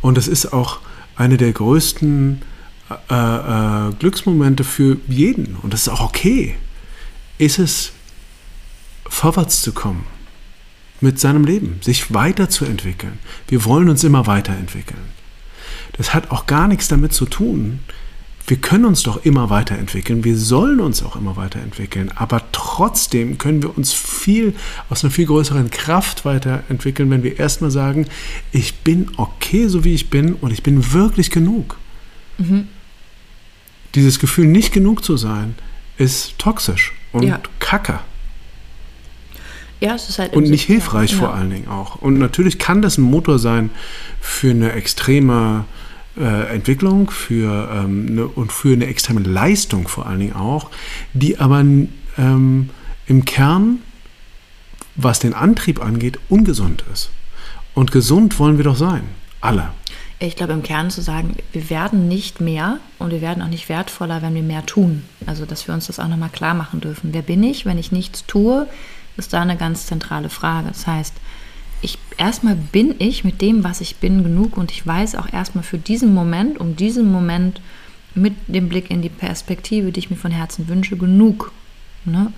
und das ist auch eine der größten äh, äh, Glücksmomente für jeden. Und das ist auch okay. Ist es, vorwärts zu kommen mit seinem Leben, sich weiterzuentwickeln. Wir wollen uns immer weiterentwickeln. Das hat auch gar nichts damit zu tun. Wir können uns doch immer weiterentwickeln, wir sollen uns auch immer weiterentwickeln, aber trotzdem können wir uns viel aus einer viel größeren Kraft weiterentwickeln, wenn wir erstmal sagen, ich bin okay, so wie ich bin und ich bin wirklich genug. Mhm. Dieses Gefühl, nicht genug zu sein, ist toxisch und ja. kacke. Ja, es ist halt und nicht hilfreich ja. vor allen Dingen auch. Und natürlich kann das ein Motor sein für eine extreme äh, Entwicklung für, ähm, eine, und für eine extreme Leistung vor allen Dingen auch, die aber ähm, im Kern, was den Antrieb angeht, ungesund ist. Und gesund wollen wir doch sein, alle. Ich glaube, im Kern zu sagen, wir werden nicht mehr und wir werden auch nicht wertvoller, wenn wir mehr tun. Also, dass wir uns das auch nochmal klar machen dürfen. Wer bin ich, wenn ich nichts tue, ist da eine ganz zentrale Frage. Das heißt, ich erstmal bin ich mit dem, was ich bin, genug und ich weiß auch erstmal für diesen Moment, um diesen Moment mit dem Blick in die Perspektive, die ich mir von Herzen wünsche, genug. Ne?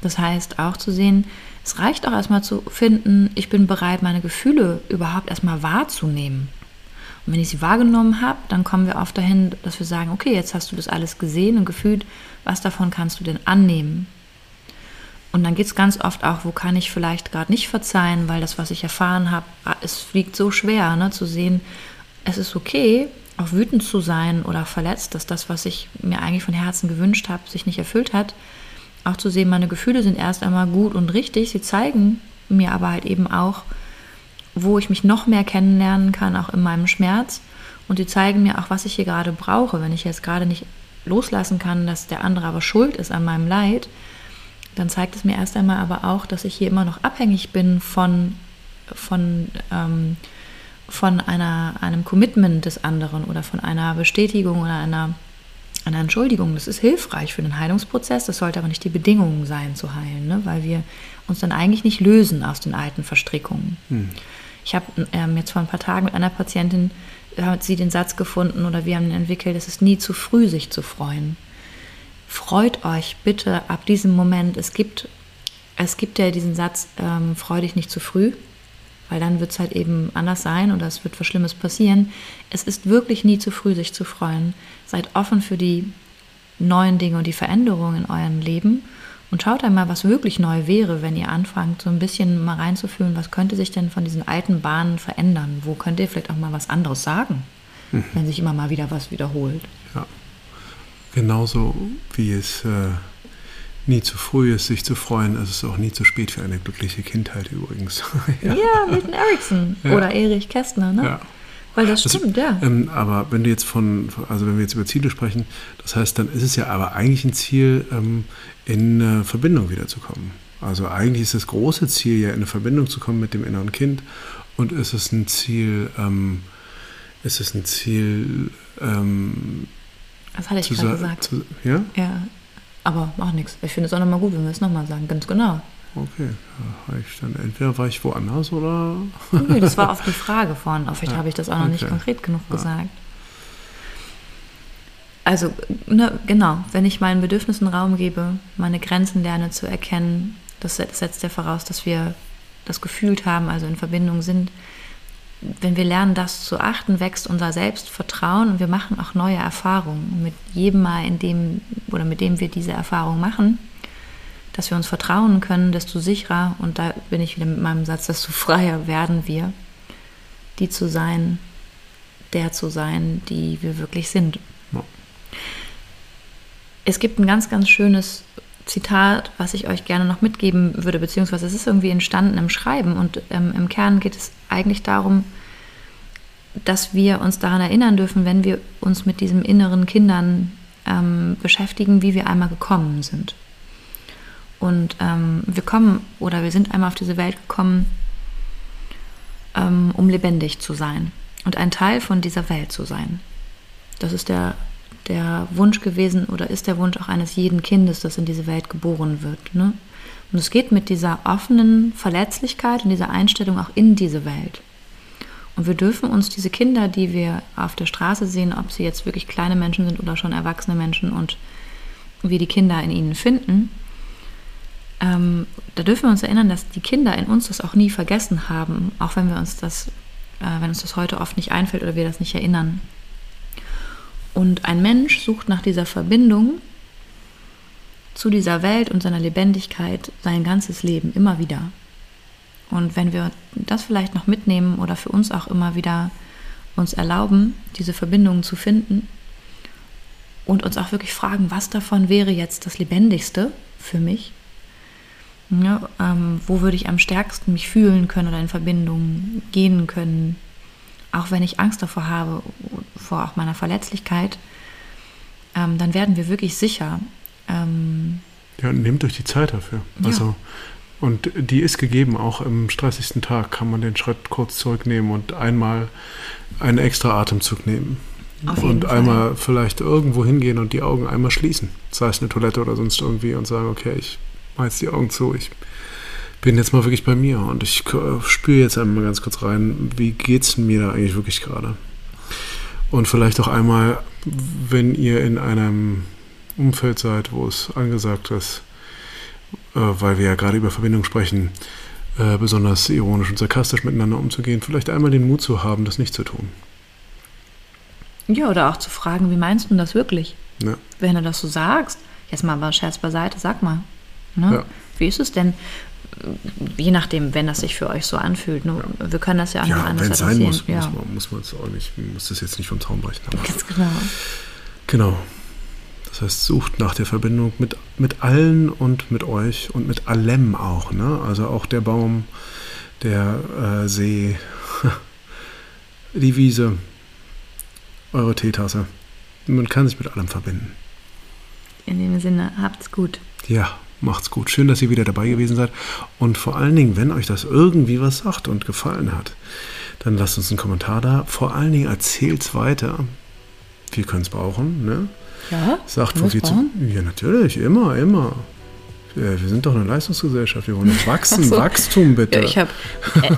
Das heißt auch zu sehen, es reicht auch erstmal zu finden, ich bin bereit, meine Gefühle überhaupt erstmal wahrzunehmen. Und wenn ich sie wahrgenommen habe, dann kommen wir oft dahin, dass wir sagen, okay, jetzt hast du das alles gesehen und gefühlt, was davon kannst du denn annehmen? Und dann geht es ganz oft auch, wo kann ich vielleicht gerade nicht verzeihen, weil das, was ich erfahren habe, ah, es fliegt so schwer, ne, zu sehen, es ist okay, auch wütend zu sein oder verletzt, dass das, was ich mir eigentlich von Herzen gewünscht habe, sich nicht erfüllt hat. Auch zu sehen, meine Gefühle sind erst einmal gut und richtig, sie zeigen mir aber halt eben auch, wo ich mich noch mehr kennenlernen kann, auch in meinem Schmerz. Und sie zeigen mir auch, was ich hier gerade brauche. Wenn ich jetzt gerade nicht loslassen kann, dass der andere aber schuld ist an meinem Leid, dann zeigt es mir erst einmal aber auch, dass ich hier immer noch abhängig bin von, von, ähm, von einer, einem Commitment des anderen oder von einer Bestätigung oder einer, einer Entschuldigung. Das ist hilfreich für den Heilungsprozess, das sollte aber nicht die Bedingung sein zu heilen, ne? weil wir uns dann eigentlich nicht lösen aus den alten Verstrickungen. Hm. Ich habe ähm, jetzt vor ein paar Tagen mit einer Patientin, hat sie den Satz gefunden oder wir haben ihn entwickelt, es ist nie zu früh, sich zu freuen freut euch bitte ab diesem Moment. Es gibt, es gibt ja diesen Satz, ähm, freu dich nicht zu früh, weil dann wird es halt eben anders sein oder es wird was Schlimmes passieren. Es ist wirklich nie zu früh, sich zu freuen. Seid offen für die neuen Dinge und die Veränderungen in eurem Leben und schaut einmal, was wirklich neu wäre, wenn ihr anfangt, so ein bisschen mal reinzufühlen, was könnte sich denn von diesen alten Bahnen verändern? Wo könnt ihr vielleicht auch mal was anderes sagen, mhm. wenn sich immer mal wieder was wiederholt? Ja. Genauso wie es äh, nie zu früh ist, sich zu freuen, ist es auch nie zu spät für eine glückliche Kindheit übrigens. ja. ja, Milton Erickson ja. oder Erich Kästner, ne? Ja. Weil das stimmt, das, ja. Ähm, aber wenn du jetzt von, also wenn wir jetzt über Ziele sprechen, das heißt, dann ist es ja aber eigentlich ein Ziel, ähm, in äh, Verbindung wiederzukommen. Also eigentlich ist das große Ziel ja in eine Verbindung zu kommen mit dem inneren Kind und ist es ein Ziel, ähm, ist es ein Ziel, ähm, das hatte ich gerade gesagt. Zu, ja? Ja. Aber macht nichts. Ich finde es auch nochmal gut, wenn wir es nochmal sagen. Ganz genau. okay. Da ich dann, entweder war ich woanders oder. Okay, das war oft die Frage von, vielleicht Ja, habe ich das auch noch nicht okay. konkret genug Ja. gesagt. Also, ne, genau, wenn ich meinen Bedürfnissen Raum gebe, meine Grenzen lerne zu erkennen, das set- setzt ja voraus, dass wir das gefühlt haben, also in Verbindung sind. Wenn wir lernen, das zu achten, wächst unser Selbstvertrauen und wir machen auch neue Erfahrungen. Und mit jedem Mal, in dem oder mit dem wir diese Erfahrung machen, dass wir uns vertrauen können, desto sicherer, und da bin ich wieder mit meinem Satz, desto freier werden wir, die zu sein, der zu sein, die wir wirklich sind. Ja. Es gibt ein ganz, ganz schönes Zitat, was ich euch gerne noch mitgeben würde, beziehungsweise es ist irgendwie entstanden im Schreiben und ähm, im Kern geht es eigentlich darum, dass wir uns daran erinnern dürfen, wenn wir uns mit diesen inneren Kindern ähm, beschäftigen, wie wir einmal gekommen sind. Und ähm, wir kommen oder wir sind einmal auf diese Welt gekommen, ähm, um lebendig zu sein und ein Teil von dieser Welt zu sein. Das ist der, der Wunsch gewesen oder ist der Wunsch auch eines jeden Kindes, das in diese Welt geboren wird. Ne? Und es geht mit dieser offenen Verletzlichkeit und dieser Einstellung auch in diese Welt. Und wir dürfen uns diese Kinder, die wir auf der Straße sehen, ob sie jetzt wirklich kleine Menschen sind oder schon erwachsene Menschen und wir die Kinder in ihnen finden, ähm, da dürfen wir uns erinnern, dass die Kinder in uns das auch nie vergessen haben, auch wenn wir uns das, äh, wenn uns das heute oft nicht einfällt oder wir das nicht erinnern. Und ein Mensch sucht nach dieser Verbindung zu dieser Welt und seiner Lebendigkeit sein ganzes Leben immer wieder. Und wenn wir das vielleicht noch mitnehmen oder für uns auch immer wieder uns erlauben, diese Verbindungen zu finden und uns auch wirklich fragen, was davon wäre jetzt das Lebendigste für mich, ja, ähm, wo würde ich am stärksten mich fühlen können oder in Verbindung gehen können, auch wenn ich Angst davor habe, vor auch meiner Verletzlichkeit, ähm, dann werden wir wirklich sicher. Ähm, Ja, nehmt euch die Zeit dafür. Ja. Also, und die ist gegeben, auch im stressigsten Tag kann man den Schritt kurz zurücknehmen und einmal einen extra Atemzug nehmen. Und Fall. einmal vielleicht irgendwo hingehen und die Augen einmal schließen. Sei es eine Toilette oder sonst irgendwie und sagen, okay, ich mache jetzt die Augen zu, ich bin jetzt mal wirklich bei mir und ich k- spüre jetzt einmal ganz kurz rein, wie geht's denn mir da eigentlich wirklich gerade? Und vielleicht auch einmal, wenn ihr in einem Umfeld seid, wo es angesagt ist, äh, weil wir ja gerade über Verbindung sprechen, äh, besonders ironisch und sarkastisch miteinander umzugehen, vielleicht einmal den Mut zu haben, das nicht zu tun. ja, oder auch zu fragen, wie meinst du das wirklich? Ja. Wenn du das so sagst, jetzt mal aber Scherz beiseite, sag mal. Ne? Ja. Wie ist es denn, je nachdem, wenn das sich für euch so anfühlt? Ne? Wir können das ja auch noch Ja, anders sein adressieren. muss, ja. muss man, muss man es auch nicht, muss das jetzt nicht vom Zaun brechen. Ganz genau. genau. Das heißt, sucht nach der Verbindung mit, mit allen und mit euch und mit allem auch. Ne? Also auch der Baum, der äh, See, die Wiese, eure Teetasse. Man kann sich mit allem verbinden. In dem Sinne, habt's gut. Ja, macht's gut. Schön, dass ihr wieder dabei gewesen seid. Und vor allen Dingen, wenn euch das irgendwie was sagt und gefallen hat, dann lasst uns einen Kommentar da. Vor allen Dingen erzählt's weiter. Wir können es brauchen, ne? Ja? Sagt, wo wir zu. Ja, natürlich, immer, immer. Ja, wir sind doch eine Leistungsgesellschaft. Wir wollen doch wachsen. Ach so. Wachstum bitte. Ja, ich habe,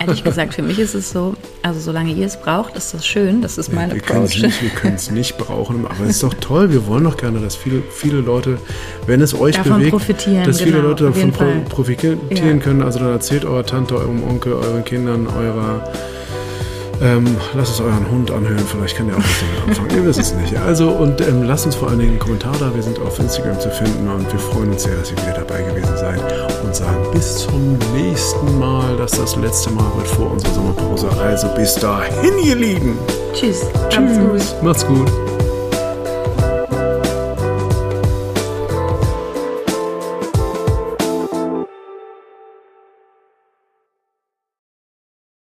ehrlich gesagt, für mich ist es so, also solange ihr es braucht, ist das schön. Das ist mein wir können es Approach. nicht, wir können's nicht brauchen, aber es ist doch toll. Wir wollen doch gerne, dass viele, viele Leute, wenn es euch Davon bewegt, profitieren, dass viele genau, Leute auf davon pro- profitieren Ja. können. Also dann erzählt eurer Tante, eurem Onkel, euren Kindern, eurer ähm, lasst es euren Hund anhören, vielleicht kann der auch was damit anfangen. Ihr wisst es nicht. Also und ähm, lasst uns vor allen Dingen einen Kommentar da. Wir sind auf Instagram zu finden und wir freuen uns sehr, dass ihr wieder dabei gewesen seid und sagen bis zum nächsten Mal, dass das letzte Mal wird vor unserer Sommerpause. Also bis dahin, ihr Lieben. Tschüss. Habt's gut. Tschüss. Macht's gut.